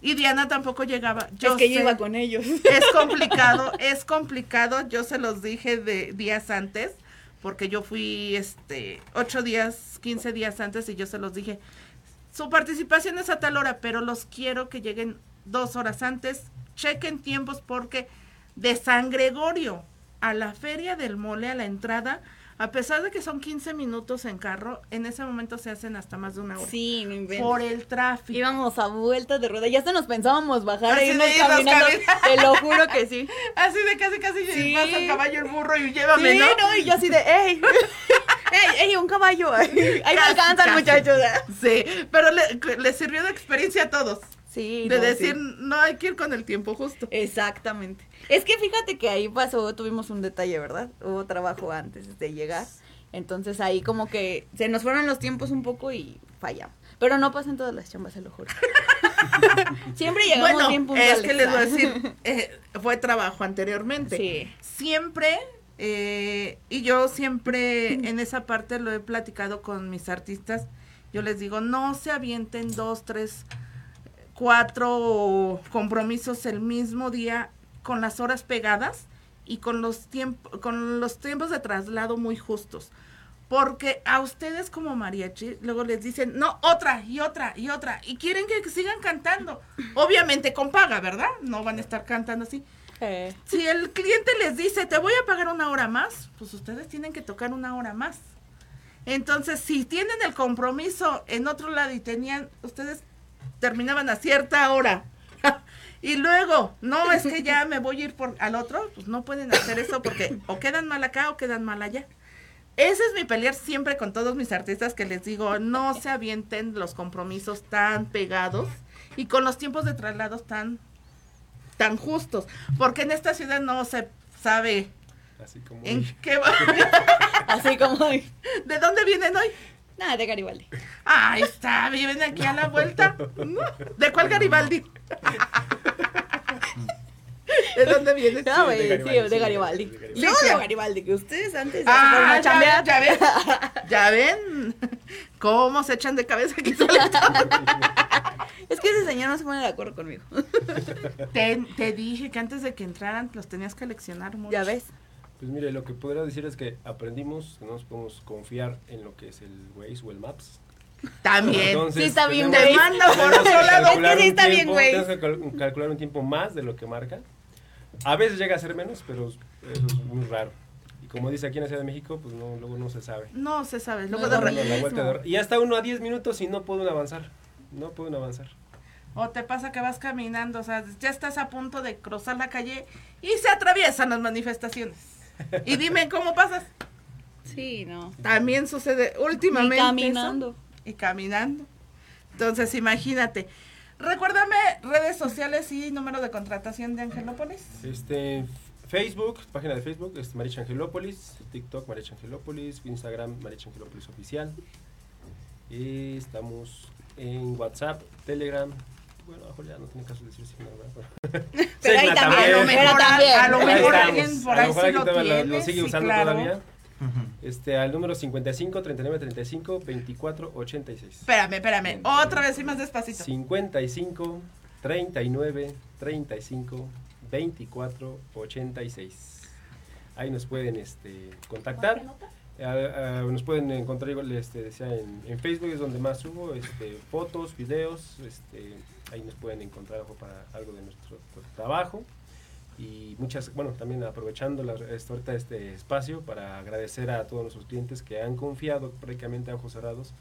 Speaker 3: y Diana tampoco llegaba. Yo
Speaker 4: es que
Speaker 3: sé.
Speaker 4: iba con ellos.
Speaker 3: Es complicado, es complicado. Yo se los dije de días antes, porque yo fui este ocho días, 15 días antes, y yo se los dije. Su participación es a tal hora, pero los quiero que lleguen dos horas antes. Chequen tiempos porque de San Gregorio a la feria del mole, a la entrada, a pesar de que son 15 minutos en carro, en ese momento se hacen hasta más de una hora.
Speaker 4: Sí, no.
Speaker 3: Por el tráfico.
Speaker 4: Íbamos a vueltas de rueda. Ya hasta nos pensábamos bajar e irnos caminando. Te lo juro que sí.
Speaker 3: Así de casi, casi
Speaker 4: Sí.
Speaker 3: pasa el caballo, el burro y llévame,
Speaker 4: Sí,
Speaker 3: ¿no?
Speaker 4: no, y yo así de, ¡ey! ¡ey, ey, un caballo! Ahí me alcanzan, muchachos.
Speaker 3: Sí, pero le, le sirvió de experiencia a todos.
Speaker 4: Sí,
Speaker 3: de
Speaker 4: no,
Speaker 3: decir,
Speaker 4: sí.
Speaker 3: no hay que ir con el tiempo justo.
Speaker 4: Exactamente. Es que fíjate que ahí pasó, tuvimos un detalle, ¿verdad? Hubo trabajo antes de llegar. Entonces ahí como que se nos fueron los tiempos un poco y fallamos. Pero no pasa en todas las chambas, se lo juro. Siempre llegamos
Speaker 3: Bueno,
Speaker 4: bien
Speaker 3: es
Speaker 4: puntuales.
Speaker 3: que les voy a decir, eh, fue trabajo anteriormente.
Speaker 4: Sí.
Speaker 3: Siempre, eh, y yo siempre en esa parte lo he platicado con mis artistas, yo les digo, no se avienten dos, tres, cuatro compromisos el mismo día con las horas pegadas y con los tiempos, con los tiempos de traslado muy justos. Porque a ustedes como mariachi luego les dicen, no, otra y otra y otra. Y quieren que sigan cantando. Obviamente con paga, ¿verdad? No van a estar cantando así.
Speaker 4: Eh,
Speaker 3: Si el cliente les dice, te voy a pagar una hora más, pues ustedes tienen que tocar una hora más. Entonces, si tienen el compromiso en otro lado y tenían, ustedes terminaban a cierta hora. Y luego, no, es que ya me voy a ir por al otro, pues no pueden hacer eso porque o quedan mal acá o quedan mal allá. Ese es mi pelear siempre con todos mis artistas que les digo, no se avienten los compromisos tan pegados y con los tiempos de traslados tan tan justos, porque en esta ciudad no se sabe
Speaker 5: Así como.
Speaker 3: en qué va.
Speaker 4: así como...
Speaker 3: ¿De dónde vienen hoy?
Speaker 4: Nada, de Garibaldi.
Speaker 3: Ahí está, viven aquí a la vuelta. No, ¿De cuál Garibaldi? ¿De dónde vienen?
Speaker 4: No, güey,
Speaker 5: de
Speaker 4: sí,
Speaker 5: Garibaldi,
Speaker 4: de
Speaker 5: sí,
Speaker 4: Garibaldi.
Speaker 5: de Garibaldi.
Speaker 4: Yo
Speaker 3: Sí,
Speaker 4: de. Garibaldi, que ustedes antes
Speaker 3: Ah,
Speaker 4: a
Speaker 3: ya ven, ya ven, ya ven, cómo se echan de cabeza aquí.
Speaker 4: Es que ese señor no se pone de acuerdo conmigo.
Speaker 3: Te, te dije que antes de que entraran los tenías que leccionar mucho.
Speaker 4: Ya ves.
Speaker 5: Pues mire, lo que podría decir es que aprendimos que no nos podemos confiar en lo que es el Waze o el Maps.
Speaker 3: También.
Speaker 5: Entonces,
Speaker 4: Sí está bien,
Speaker 3: Te manda por otro lado.
Speaker 5: calcular
Speaker 4: Es que sí
Speaker 5: un
Speaker 4: está bien,
Speaker 5: tiempo-
Speaker 4: Waze.
Speaker 5: tenemos que cal- calcular un tiempo más de lo que marca. A veces llega a ser menos, pero eso es muy raro. Y como dice aquí en la Ciudad de México, pues no, luego no se sabe.
Speaker 3: No se sabe.
Speaker 4: No
Speaker 3: Luego
Speaker 4: es
Speaker 3: de
Speaker 5: la y hasta uno a 10 minutos y no pueden avanzar. No pueden avanzar.
Speaker 3: O te pasa que vas caminando, o sea, ya estás a punto de cruzar la calle y se atraviesan las manifestaciones. Y dime cómo pasas.
Speaker 4: Sí, no.
Speaker 3: También sucede últimamente.
Speaker 4: Y
Speaker 3: eso.
Speaker 4: caminando.
Speaker 3: Y caminando. Entonces, imagínate. Recuérdame redes sociales y número de contratación de Angelópolis.
Speaker 5: Este, Facebook, página de Facebook, es Maricha Angelópolis, TikTok Maricha Angelópolis, Instagram Maricha Angelópolis Oficial. Y estamos en WhatsApp, Telegram. Bueno, a lo mejor ya no tiene caso decir sin nada.
Speaker 4: Pero ahí
Speaker 5: Signa
Speaker 4: también,
Speaker 3: A lo
Speaker 4: Pero
Speaker 3: mejor,
Speaker 4: también.
Speaker 3: a lo
Speaker 5: Ahí
Speaker 3: mejor alguien por
Speaker 5: A lo
Speaker 3: ahí
Speaker 5: mejor
Speaker 3: sí lo tiene.
Speaker 5: sigue
Speaker 3: sí,
Speaker 5: usando
Speaker 3: claro.
Speaker 5: todavía. Este, al número 55 39 35 24 86.
Speaker 3: Espérame, espérame. Otra vez y más despacito.
Speaker 5: 55 39 35 24 86. Ahí nos pueden este, contactar. Nos pueden encontrar igual este, decía, en, en Facebook es donde más subo este, fotos, videos, este, ahí nos pueden encontrar ojo, para algo de nuestro trabajo y muchas, bueno, también aprovechando la, este, ahorita este espacio para agradecer a todos nuestros clientes que han confiado prácticamente a ojos cerrados,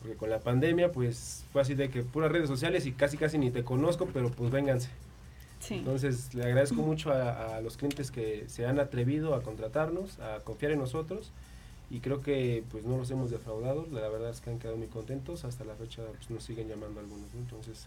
Speaker 5: porque con la pandemia pues fue así de que puras redes sociales y casi casi ni te conozco, pero pues vénganse.
Speaker 4: Sí.
Speaker 5: Entonces le agradezco mucho a, a los clientes que se han atrevido a contratarnos, a confiar en nosotros y creo que pues no los hemos defraudado, la verdad es que han quedado muy contentos, hasta la fecha pues, nos siguen llamando algunos, ¿no? entonces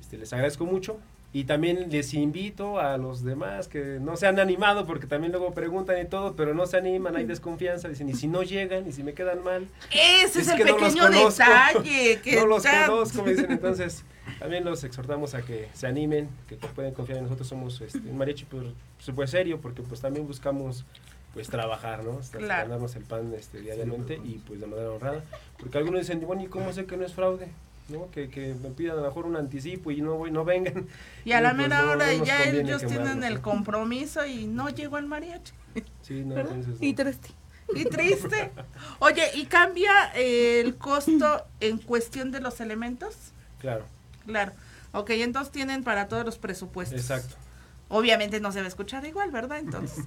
Speaker 5: este, les agradezco mucho y también les invito a los demás que no se han animado porque también luego preguntan y todo, pero no se animan, hay desconfianza, dicen y si no llegan y si me quedan mal,
Speaker 3: Ese es, el
Speaker 5: que no los
Speaker 3: pequeño detalle. Que
Speaker 5: no los conozco, me dicen. Entonces, también los exhortamos a que se animen, que pueden confiar en nosotros. Somos este, un mariachi pues, serio, porque pues también buscamos pues trabajar, ¿no? Hasta
Speaker 3: Claro.
Speaker 5: ganarnos el pan este, diariamente y pues de manera honrada. Porque algunos dicen, bueno, ¿y cómo sé que no es fraude? ¿No? Que, que me pidan a lo mejor un anticipo y no voy, no vengan.
Speaker 3: Y a la
Speaker 5: pues,
Speaker 3: mera
Speaker 5: no-
Speaker 3: hora
Speaker 5: no
Speaker 3: ya ellos tienen el compromiso y no llegó el mariachi.
Speaker 5: Sí, no, entonces,
Speaker 4: Y triste.
Speaker 3: Y triste. Oye, ¿y cambia eh, el costo en cuestión de los elementos?
Speaker 5: Claro,
Speaker 3: Claro. Ok, entonces tienen para todos los presupuestos.
Speaker 5: exacto.
Speaker 3: Obviamente no se va a escuchar igual, ¿verdad? Entonces.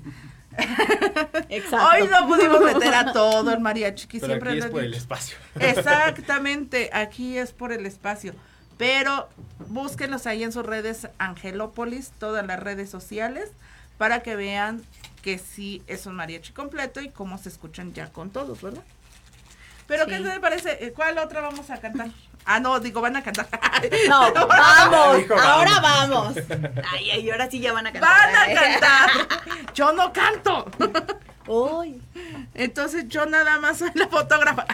Speaker 4: Exacto.
Speaker 3: Hoy no pudimos meter a todo el mariachi, que
Speaker 5: Pero
Speaker 3: siempre
Speaker 5: aquí es por el espacio.
Speaker 3: Exactamente, aquí es por el espacio. Pero búsquenlos ahí en sus redes Angelópolis, todas las redes sociales, para que vean que sí es un mariachi completo y cómo se escuchan ya con todos, ¿verdad? Pero ¿qué te parece? Eh, ¿Cuál otra vamos a cantar? Ah, no, digo, van a cantar.
Speaker 4: No, vamos,
Speaker 5: Dijo,
Speaker 4: ahora vamos. Ay, ay, ahora sí ya van a cantar.
Speaker 3: Van a cantar. Yo no canto.
Speaker 4: Uy.
Speaker 3: Entonces yo nada más soy la fotógrafa.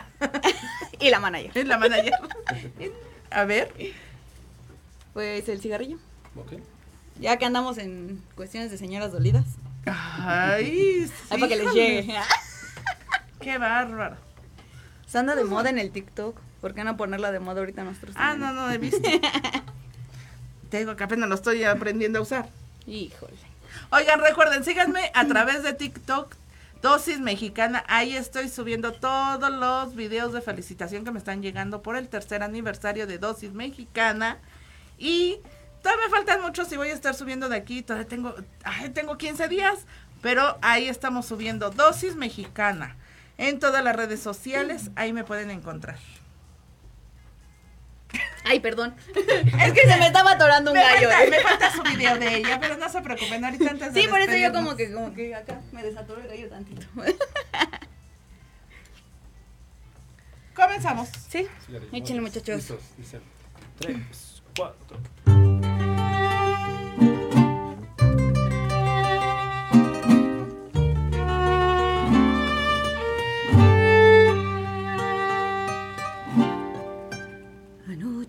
Speaker 4: Y la manager.
Speaker 3: Es la manager. A ver.
Speaker 4: Pues el cigarrillo.
Speaker 5: Ok.
Speaker 4: Ya que andamos en cuestiones de señoras dolidas.
Speaker 3: Ay, sí,
Speaker 4: Ay, para que les llegue.
Speaker 3: Qué bárbaro.
Speaker 4: Se anda de moda en el TikTok. ¿Por qué no ponerla de moda ahorita nosotros?
Speaker 3: Ah, no, no he visto. Te digo que apenas lo estoy aprendiendo a usar.
Speaker 4: Híjole.
Speaker 3: Oigan, recuerden, síganme a través de TikTok, Dosis Mexicana. Ahí estoy subiendo todos los videos de felicitación que me están llegando por el tercer aniversario de Dosis Mexicana. Y todavía me faltan muchos y voy a estar subiendo de aquí. Todavía tengo, ay, tengo 15 días, pero ahí estamos subiendo Dosis Mexicana. En todas las redes sociales, ahí me pueden encontrar.
Speaker 4: Ay, perdón. es que se me estaba atorando un gallo. Eh.
Speaker 3: Me falta su video de ella, pero no se preocupen, ahorita antes de
Speaker 4: Sí, por eso yo como que, como que acá me desatoró el gallo tantito.
Speaker 3: Comenzamos.
Speaker 4: Sí. Échenle, muchachos.
Speaker 5: Listos, 3,
Speaker 6: 4.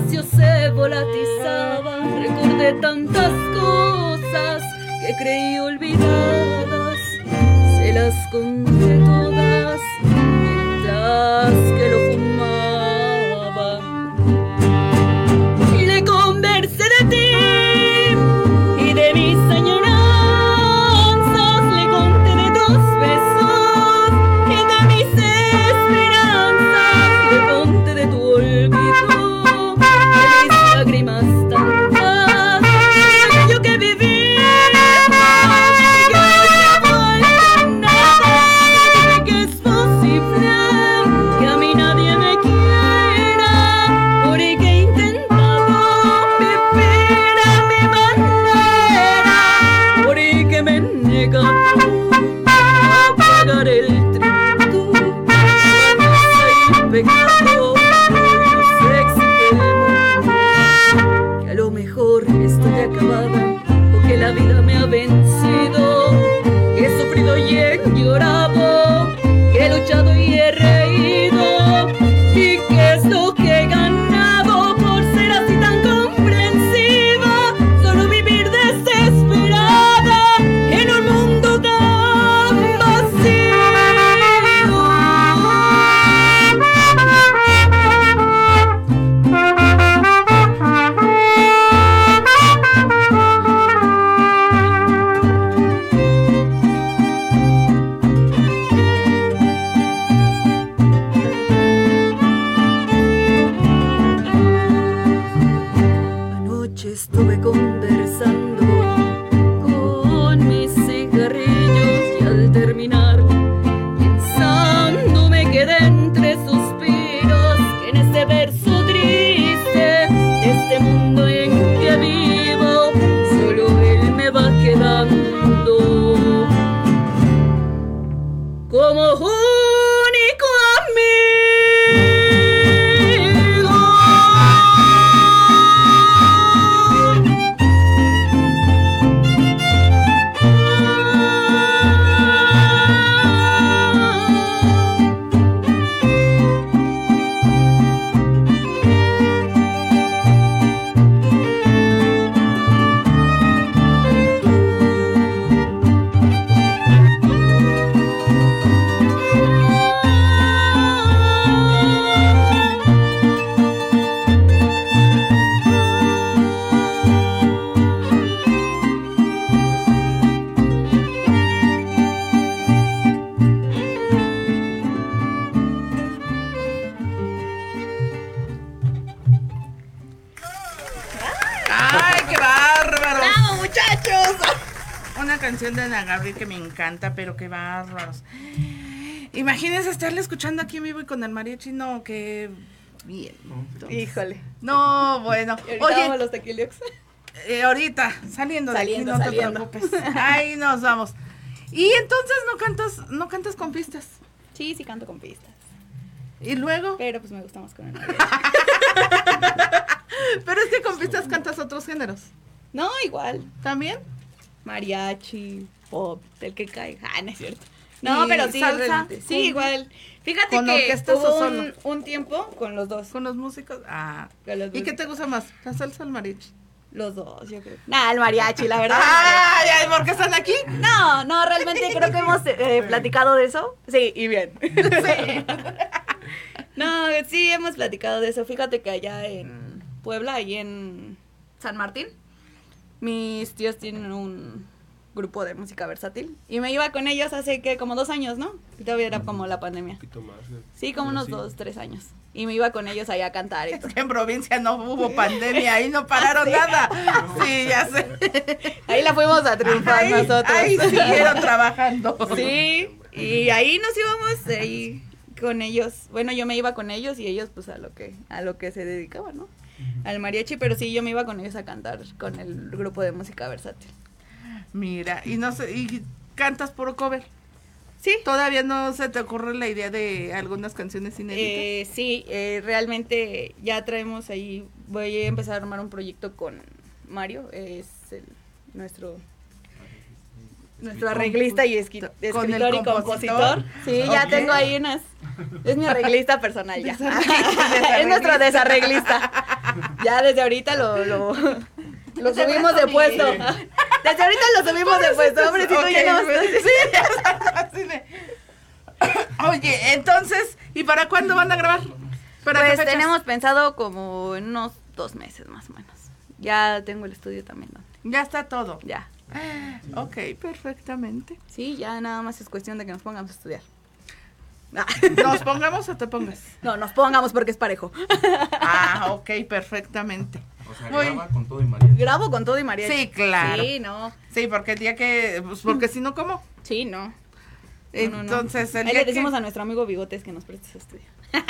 Speaker 6: espacio se volatizaba. Recordé tantas cosas que creí olvidadas, se las conté todas mientras que lo
Speaker 3: encanta, pero qué bárbaros. Imagínense estarle escuchando aquí en vivo y con el mariachi, no, que bien.
Speaker 4: Híjole.
Speaker 3: No, bueno.
Speaker 4: Y ahorita vamos a
Speaker 3: Oye,
Speaker 4: los
Speaker 3: eh, ahorita, saliendo,
Speaker 4: Saliendo,
Speaker 3: de aquí, no
Speaker 4: saliendo.
Speaker 3: te preocupes. Ahí nos vamos. Y entonces no cantas, no cantas con pistas.
Speaker 4: Sí, sí canto con pistas.
Speaker 3: Y luego,
Speaker 4: Pero pues me gusta más con el mariachi.
Speaker 3: pero es que con pistas cantas otros géneros.
Speaker 4: No, igual.
Speaker 3: ¿También?
Speaker 4: Mariachi, pop, el que caiga. Ah, no es cierto. No,
Speaker 3: ¿Y
Speaker 4: pero sí, igual. Fíjate
Speaker 3: con
Speaker 4: que
Speaker 3: orquestas o solo?
Speaker 4: un, un tiempo con los dos.
Speaker 3: Con los músicos. Ah.
Speaker 4: Con los
Speaker 3: ¿Y qué te gusta más? ¿La salsa o el mariachi?
Speaker 4: Los dos, yo creo. Nah, el mariachi, la verdad.
Speaker 3: ¡Ay, ay! ¿Por qué están aquí?
Speaker 4: No, no, realmente creo que hemos eh, platicado de eso. Sí, y bien. Sí. No, sí, hemos platicado de eso. Fíjate que allá en Puebla, ahí en San Martín, mis tíos tienen un grupo de música versátil. Y me iba con ellos hace que como dos años, ¿no? Y todavía era como la pandemia.
Speaker 5: poquito más.
Speaker 4: Sí, como unos dos, tres años. Y me iba con ellos allá a cantar y todo.
Speaker 3: En provincia no hubo pandemia, ahí no pararon nada. Sí, ya sé.
Speaker 4: Ahí la fuimos a triunfar
Speaker 3: Ahí,
Speaker 4: nosotros.
Speaker 3: ahí siguieron trabajando.
Speaker 4: Sí, y ahí nos íbamos ahí con ellos. Bueno, yo me iba con ellos y ellos pues a lo que a lo que se dedicaban, ¿no? Al mariachi, pero sí yo me iba con ellos a cantar con el grupo de música versátil.
Speaker 3: Mira, y no sé, y cantas por cover.
Speaker 4: Sí.
Speaker 3: Todavía no se te ocurre la idea de algunas canciones inéditas.
Speaker 4: Eh, sí, eh, realmente ya traemos ahí, voy a empezar a armar un proyecto con Mario, es el- nuestro nuestro arreglista y escritor y
Speaker 3: compositor.
Speaker 4: compositor. Sí, ya tengo ahí unas, es mi arreglista personal ya.
Speaker 3: Desarreglista.
Speaker 4: es nuestro desarreglista. Ya desde ahorita lo, lo, lo subimos de puesto. Desde ahorita lo subimos de puesto, pobrecito,
Speaker 3: Ok,
Speaker 4: ya no
Speaker 3: sí, Oye, entonces, ¿y para cuándo van a grabar? ¿Para qué
Speaker 4: Pues tenemos pensado como en unos dos meses más o menos. Ya tengo el estudio también, ¿no?
Speaker 3: Ya está todo.
Speaker 4: Ya.
Speaker 3: Ok, perfectamente.
Speaker 4: Sí, ya nada más es cuestión de que nos pongamos a estudiar.
Speaker 3: ¿Nos pongamos o te pongas?
Speaker 4: No, nos pongamos porque es parejo.
Speaker 3: Ah, ok, perfectamente.
Speaker 7: O sea,
Speaker 3: Muy-
Speaker 7: graba con todo y María.
Speaker 4: Grabo con todo y María.
Speaker 3: Sí, claro.
Speaker 4: Sí, no.
Speaker 3: Sí, porque el día que, pues porque si no, ¿cómo?
Speaker 4: Sí, no. No, no, no.
Speaker 3: Entonces, el
Speaker 4: Ahí
Speaker 3: día
Speaker 4: le decimos
Speaker 3: que...
Speaker 4: a nuestro amigo Bigotes que nos preste su estudio.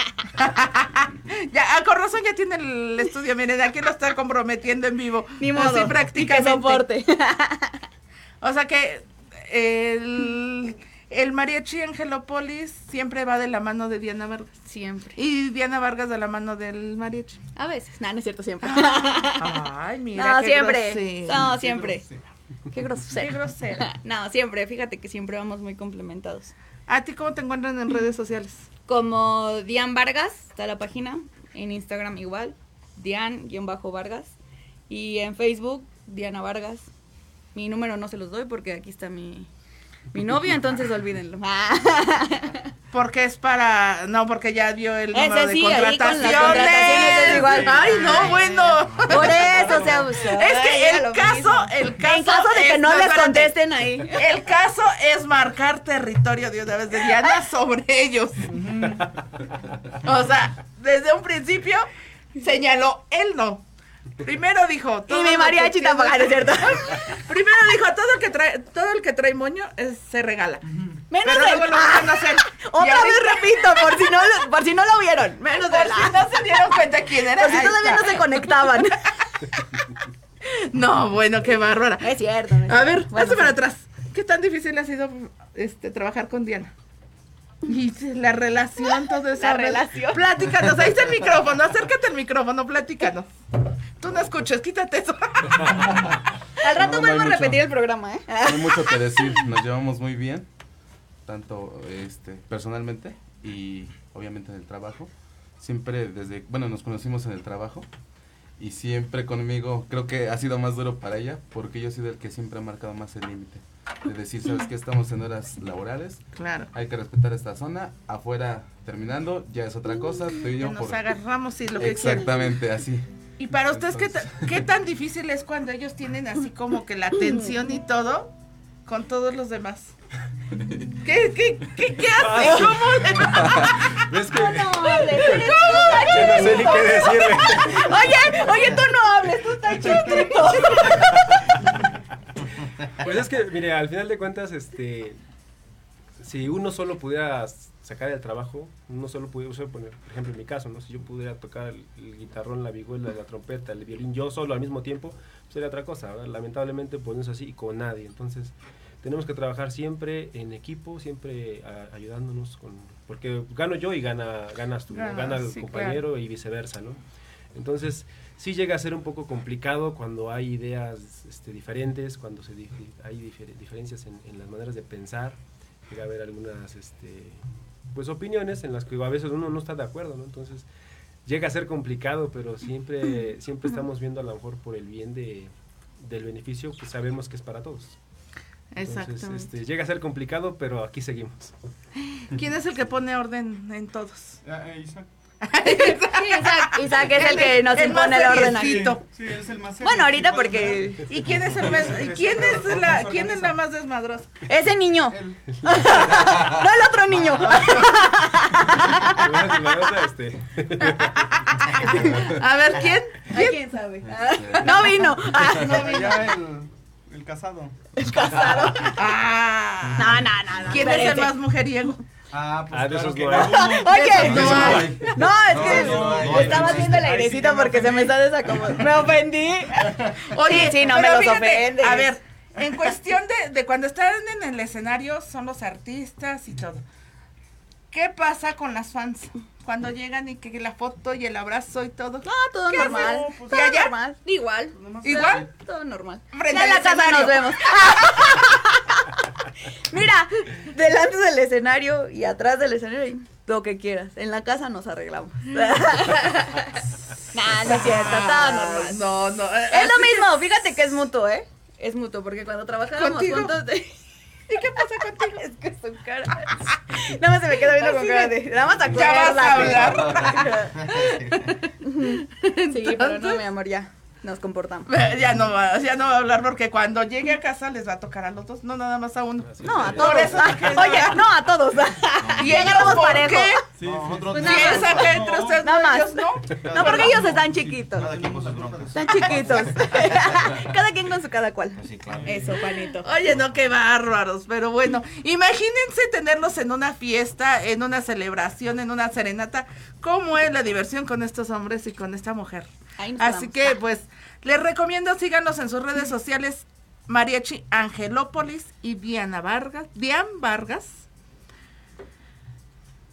Speaker 3: Ya, ah, con razón ya tiene el estudio, miren, aquí lo está comprometiendo en vivo.
Speaker 4: Ni modo.
Speaker 3: Así
Speaker 4: Y que
Speaker 3: prácticamente.
Speaker 4: soporte.
Speaker 3: O sea que el, el mariachi Angelopolis siempre va de la mano de Diana Vargas.
Speaker 4: Siempre.
Speaker 3: Y Diana Vargas de la mano del mariachi.
Speaker 4: A veces. No, no es cierto, siempre.
Speaker 3: Ay, mira.
Speaker 4: no,
Speaker 3: qué
Speaker 4: siempre. No, siempre. Qué
Speaker 3: Qué
Speaker 4: grosero.
Speaker 3: grosera.
Speaker 4: No, siempre. Fíjate que siempre vamos muy complementados.
Speaker 3: ¿A ti cómo te encuentran en redes sociales?
Speaker 4: Como Dian Vargas, está la página. En Instagram igual. Dian-Vargas. Y en Facebook, Diana Vargas. Mi número no se los doy porque aquí está mi, mi novio, entonces olvídenlo.
Speaker 3: Porque es para. No, porque ya dio el número
Speaker 4: Ese
Speaker 3: de
Speaker 4: sí, ahí con las
Speaker 3: contrataciones.
Speaker 4: contrataciones es igual.
Speaker 3: Ay, no, bueno.
Speaker 4: Por eso se abusó.
Speaker 3: Es que el caso, el caso.
Speaker 4: En caso de que
Speaker 3: es-
Speaker 4: no les contesten ahí.
Speaker 3: El caso es marcar territorio de una vez de Diana sobre ellos. O sea, desde un principio señaló, él no. Primero dijo. todo
Speaker 4: Y mi
Speaker 3: lo
Speaker 4: mariachi
Speaker 3: que
Speaker 4: tampoco, ¿no es cierto?
Speaker 3: Primero dijo, todo el que trae, todo el que trae moño es- se regala.
Speaker 4: Menos
Speaker 3: Pero
Speaker 4: el-
Speaker 3: luego lo van a hacer. Y
Speaker 4: Otra
Speaker 3: ahorita-
Speaker 4: vez repito, por si no lo, por si no lo vieron. Menos
Speaker 3: Por
Speaker 4: de
Speaker 3: si no se dieron cuenta quién era.
Speaker 4: Por si todavía
Speaker 3: está.
Speaker 4: no se conectaban.
Speaker 3: No, bueno, qué bárbara.
Speaker 4: Es cierto. no es
Speaker 3: A ver,
Speaker 4: Bueno,
Speaker 3: para
Speaker 4: sí.
Speaker 3: atrás. ¿Qué tan difícil ha sido este trabajar con Diana? Y la relación, todo eso.
Speaker 4: La relación.
Speaker 3: Platícanos, ahí está el micrófono, acércate al micrófono, platícanos. Tú no escuchas, quítate eso.
Speaker 4: Al rato
Speaker 8: No, no
Speaker 4: vuelvo a repetir
Speaker 8: mucho.
Speaker 4: el programa, ¿eh?
Speaker 8: No hay mucho que decir, nos llevamos muy bien, tanto este, personalmente y obviamente en el trabajo. Siempre desde, bueno, nos conocimos en el trabajo y siempre conmigo, creo que ha sido más duro para ella porque yo he sido el que siempre ha marcado más el límite. De decir, ¿sabes qué? Estamos en horas laborales,
Speaker 3: Claro.
Speaker 8: hay que respetar esta zona, afuera terminando, ya es otra cosa, tú y
Speaker 3: Que
Speaker 8: yo
Speaker 3: nos
Speaker 8: por...
Speaker 3: agarramos y lo que.
Speaker 8: Exactamente, así.
Speaker 3: Y para ustedes, ¿qué, ¿qué tan difícil es cuando ellos tienen así como que la atención y todo con todos los demás? ¿Qué, qué, qué, qué hace? ¿Cómo le
Speaker 5: ¿Ves que?
Speaker 4: No hables, eres tú,
Speaker 5: Ya no sé ni qué decirle.
Speaker 4: Oye, oye, tú no hables, tú estás chiquito.
Speaker 5: Pues es que, mire, al final de cuentas, este, si uno solo pudiera sacar el trabajo, uno solo pudiera, usar, por ejemplo, en mi caso, ¿no? Si yo pudiera tocar el, el guitarrón, la vihuela, la trompeta, el violín, yo solo al mismo tiempo, pues sería otra cosa, ¿verdad? Lamentablemente, pues no es así y con nadie. Entonces, tenemos que trabajar siempre en equipo, siempre a- ayudándonos con, porque gano yo y gana, ganas tú, gana el
Speaker 3: sí,
Speaker 5: compañero y viceversa, ¿no? Entonces, sí llega a ser un poco complicado cuando hay ideas este, diferentes, cuando se dif- hay difer- diferencias en, en las maneras de pensar, llega a haber algunas este, pues opiniones en las que a veces uno no está de acuerdo, ¿no? Entonces, llega a ser complicado, pero siempre, siempre estamos viendo a lo mejor por el bien de, del beneficio que sabemos que es para todos. Entonces, este, llega a ser complicado, pero aquí seguimos.
Speaker 3: ¿Quién es el que pone orden en todos?
Speaker 7: Ah, eh, Isaac.
Speaker 4: Sí, Isaac, Isaac es el que nos
Speaker 3: el
Speaker 4: impone el orden aquí.
Speaker 3: seriecito.
Speaker 7: Sí, es el más serio.
Speaker 4: Bueno, ahorita porque
Speaker 3: ¿Y quién es el más, y quién es la, quién es la más desmadrosa?
Speaker 4: ese niño, no el otro niño.
Speaker 5: Este,
Speaker 3: A ver, ¿quién?
Speaker 4: ¿Quién sabe? No vino.
Speaker 7: Allá el, el casado.
Speaker 3: Ah,
Speaker 4: No, no, no. no,
Speaker 3: ¿Quién es el más mujeriego?
Speaker 7: Ah, pues
Speaker 5: Ah, de
Speaker 7: claro
Speaker 5: esos
Speaker 7: que
Speaker 5: no.
Speaker 4: Oye,
Speaker 3: No
Speaker 4: no,
Speaker 3: hay.
Speaker 4: no, es que
Speaker 7: No, no
Speaker 4: estaba haciendo el airecito porque se me está desacomodando. Me ofendí.
Speaker 3: Oye,
Speaker 4: Sí, sí, no me los
Speaker 3: fíjate,
Speaker 4: ofendes.
Speaker 3: A ver, en cuestión de, de cuando están en el escenario, son los artistas y todo. ¿Qué pasa con las fans? Cuando llegan y que la foto y el abrazo y todo.
Speaker 4: No, todo
Speaker 3: ¿Qué
Speaker 4: normal. Todo
Speaker 3: ¿Y allá?
Speaker 4: normal. Igual.
Speaker 3: ¿Igual?
Speaker 4: Todo normal.
Speaker 3: Frente
Speaker 4: Ya en la casa nos vemos. Mira, delante del escenario y atrás del escenario, lo que quieras. En la casa nos arreglamos. nah, no es cierto, todo normal.
Speaker 3: No, no. eh,
Speaker 4: Es lo mismo, fíjate que es mutuo, ¿eh? Es mutuo, porque cuando trabajábamos juntos.
Speaker 3: ¿Y qué pasa contigo?
Speaker 4: Es que su cara. Nada más se me queda viendo con cara
Speaker 3: de-.
Speaker 4: Nada más
Speaker 3: Ya vas a
Speaker 4: acuérdate. Sí, pero no, mi amor, ya. Nos comportamos.
Speaker 3: Ya no va, ya no va a hablar porque cuando llegue a casa les va a tocar a los dos, no nada más a uno.
Speaker 4: No, a
Speaker 3: Por
Speaker 4: todos. Oye, no, a todos.
Speaker 3: ¿Y
Speaker 4: agarramos
Speaker 3: por
Speaker 4: parejo.
Speaker 3: qué?
Speaker 7: Sí, nosotros
Speaker 4: Pues
Speaker 7: no.
Speaker 4: nada
Speaker 3: Piensa que entre ustedes no,
Speaker 4: más.
Speaker 3: ellos no.
Speaker 4: No, porque ellos están chiquitos.
Speaker 7: Cada quien con sus broncas.
Speaker 4: Están chiquitos. cada quien con su cada cual.
Speaker 7: Sí, claro.
Speaker 4: Eso, Juanito.
Speaker 3: Oye, no, qué bárbaros, pero bueno, imagínense tenerlos en una fiesta, en una celebración, en una serenata, ¿cómo es la diversión con estos hombres y con esta mujer?
Speaker 4: Ahí nos
Speaker 3: Así que, pues, les recomiendo síganos en sus redes sociales, Mariachi Angelópolis y Diana Vargas, Dian Vargas.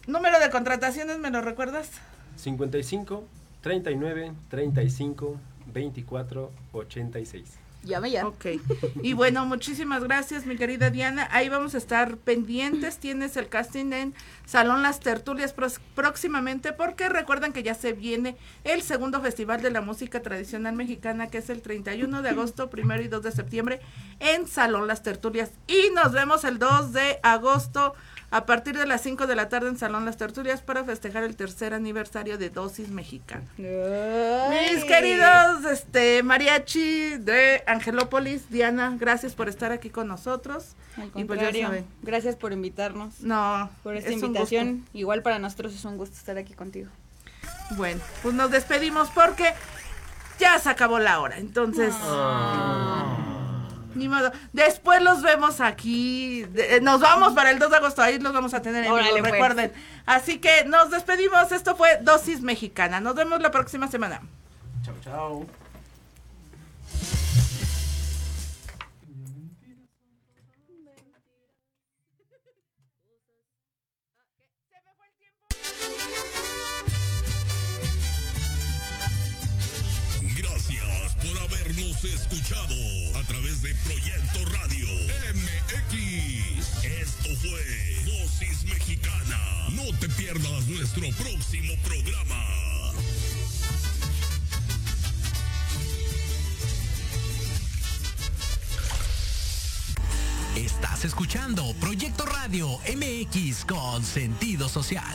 Speaker 3: Número de contrataciones, ¿me lo recuerdas?
Speaker 5: 55 39 35 24 86.
Speaker 4: Llame ya.
Speaker 3: Ok. Y bueno, muchísimas gracias, mi querida Diana. Ahí vamos a estar pendientes. Tienes el casting en Salón Las Tertulias próximamente, porque recuerdan que ya se viene el segundo Festival de la Música Tradicional Mexicana, que es el 31 de agosto, primero y 2 de septiembre, en Salón Las Tertulias. Y nos vemos el 2 de agosto a partir de las 5 de la tarde en Salón Las Tertulias para festejar el tercer aniversario de Dosis Mexicana. Mis queridos este mariachi de Angelópolis, Diana, gracias por estar aquí con nosotros.
Speaker 4: Al
Speaker 3: Y pues ya
Speaker 4: contrario,
Speaker 3: saben.
Speaker 4: gracias por invitarnos.
Speaker 3: No,
Speaker 4: Por esta
Speaker 3: es un
Speaker 4: invitación. Igual para nosotros es un gusto estar aquí contigo.
Speaker 3: Bueno, pues nos despedimos porque ya se acabó la hora. Entonces, ni modo. Después los vemos aquí. de- eh, nos vamos para el 2 de agosto. Ahí los vamos a tener en vivo,
Speaker 4: pues.
Speaker 3: recuerden. Así que nos despedimos. Esto fue Dosis Mexicana. Nos vemos la próxima semana.
Speaker 7: Chao, chao.
Speaker 1: Escuchado a través de Proyecto Radio MX. Esto fue Dosis Mexicana. No te pierdas nuestro próximo programa.
Speaker 9: Estás escuchando Proyecto Radio MX con sentido social.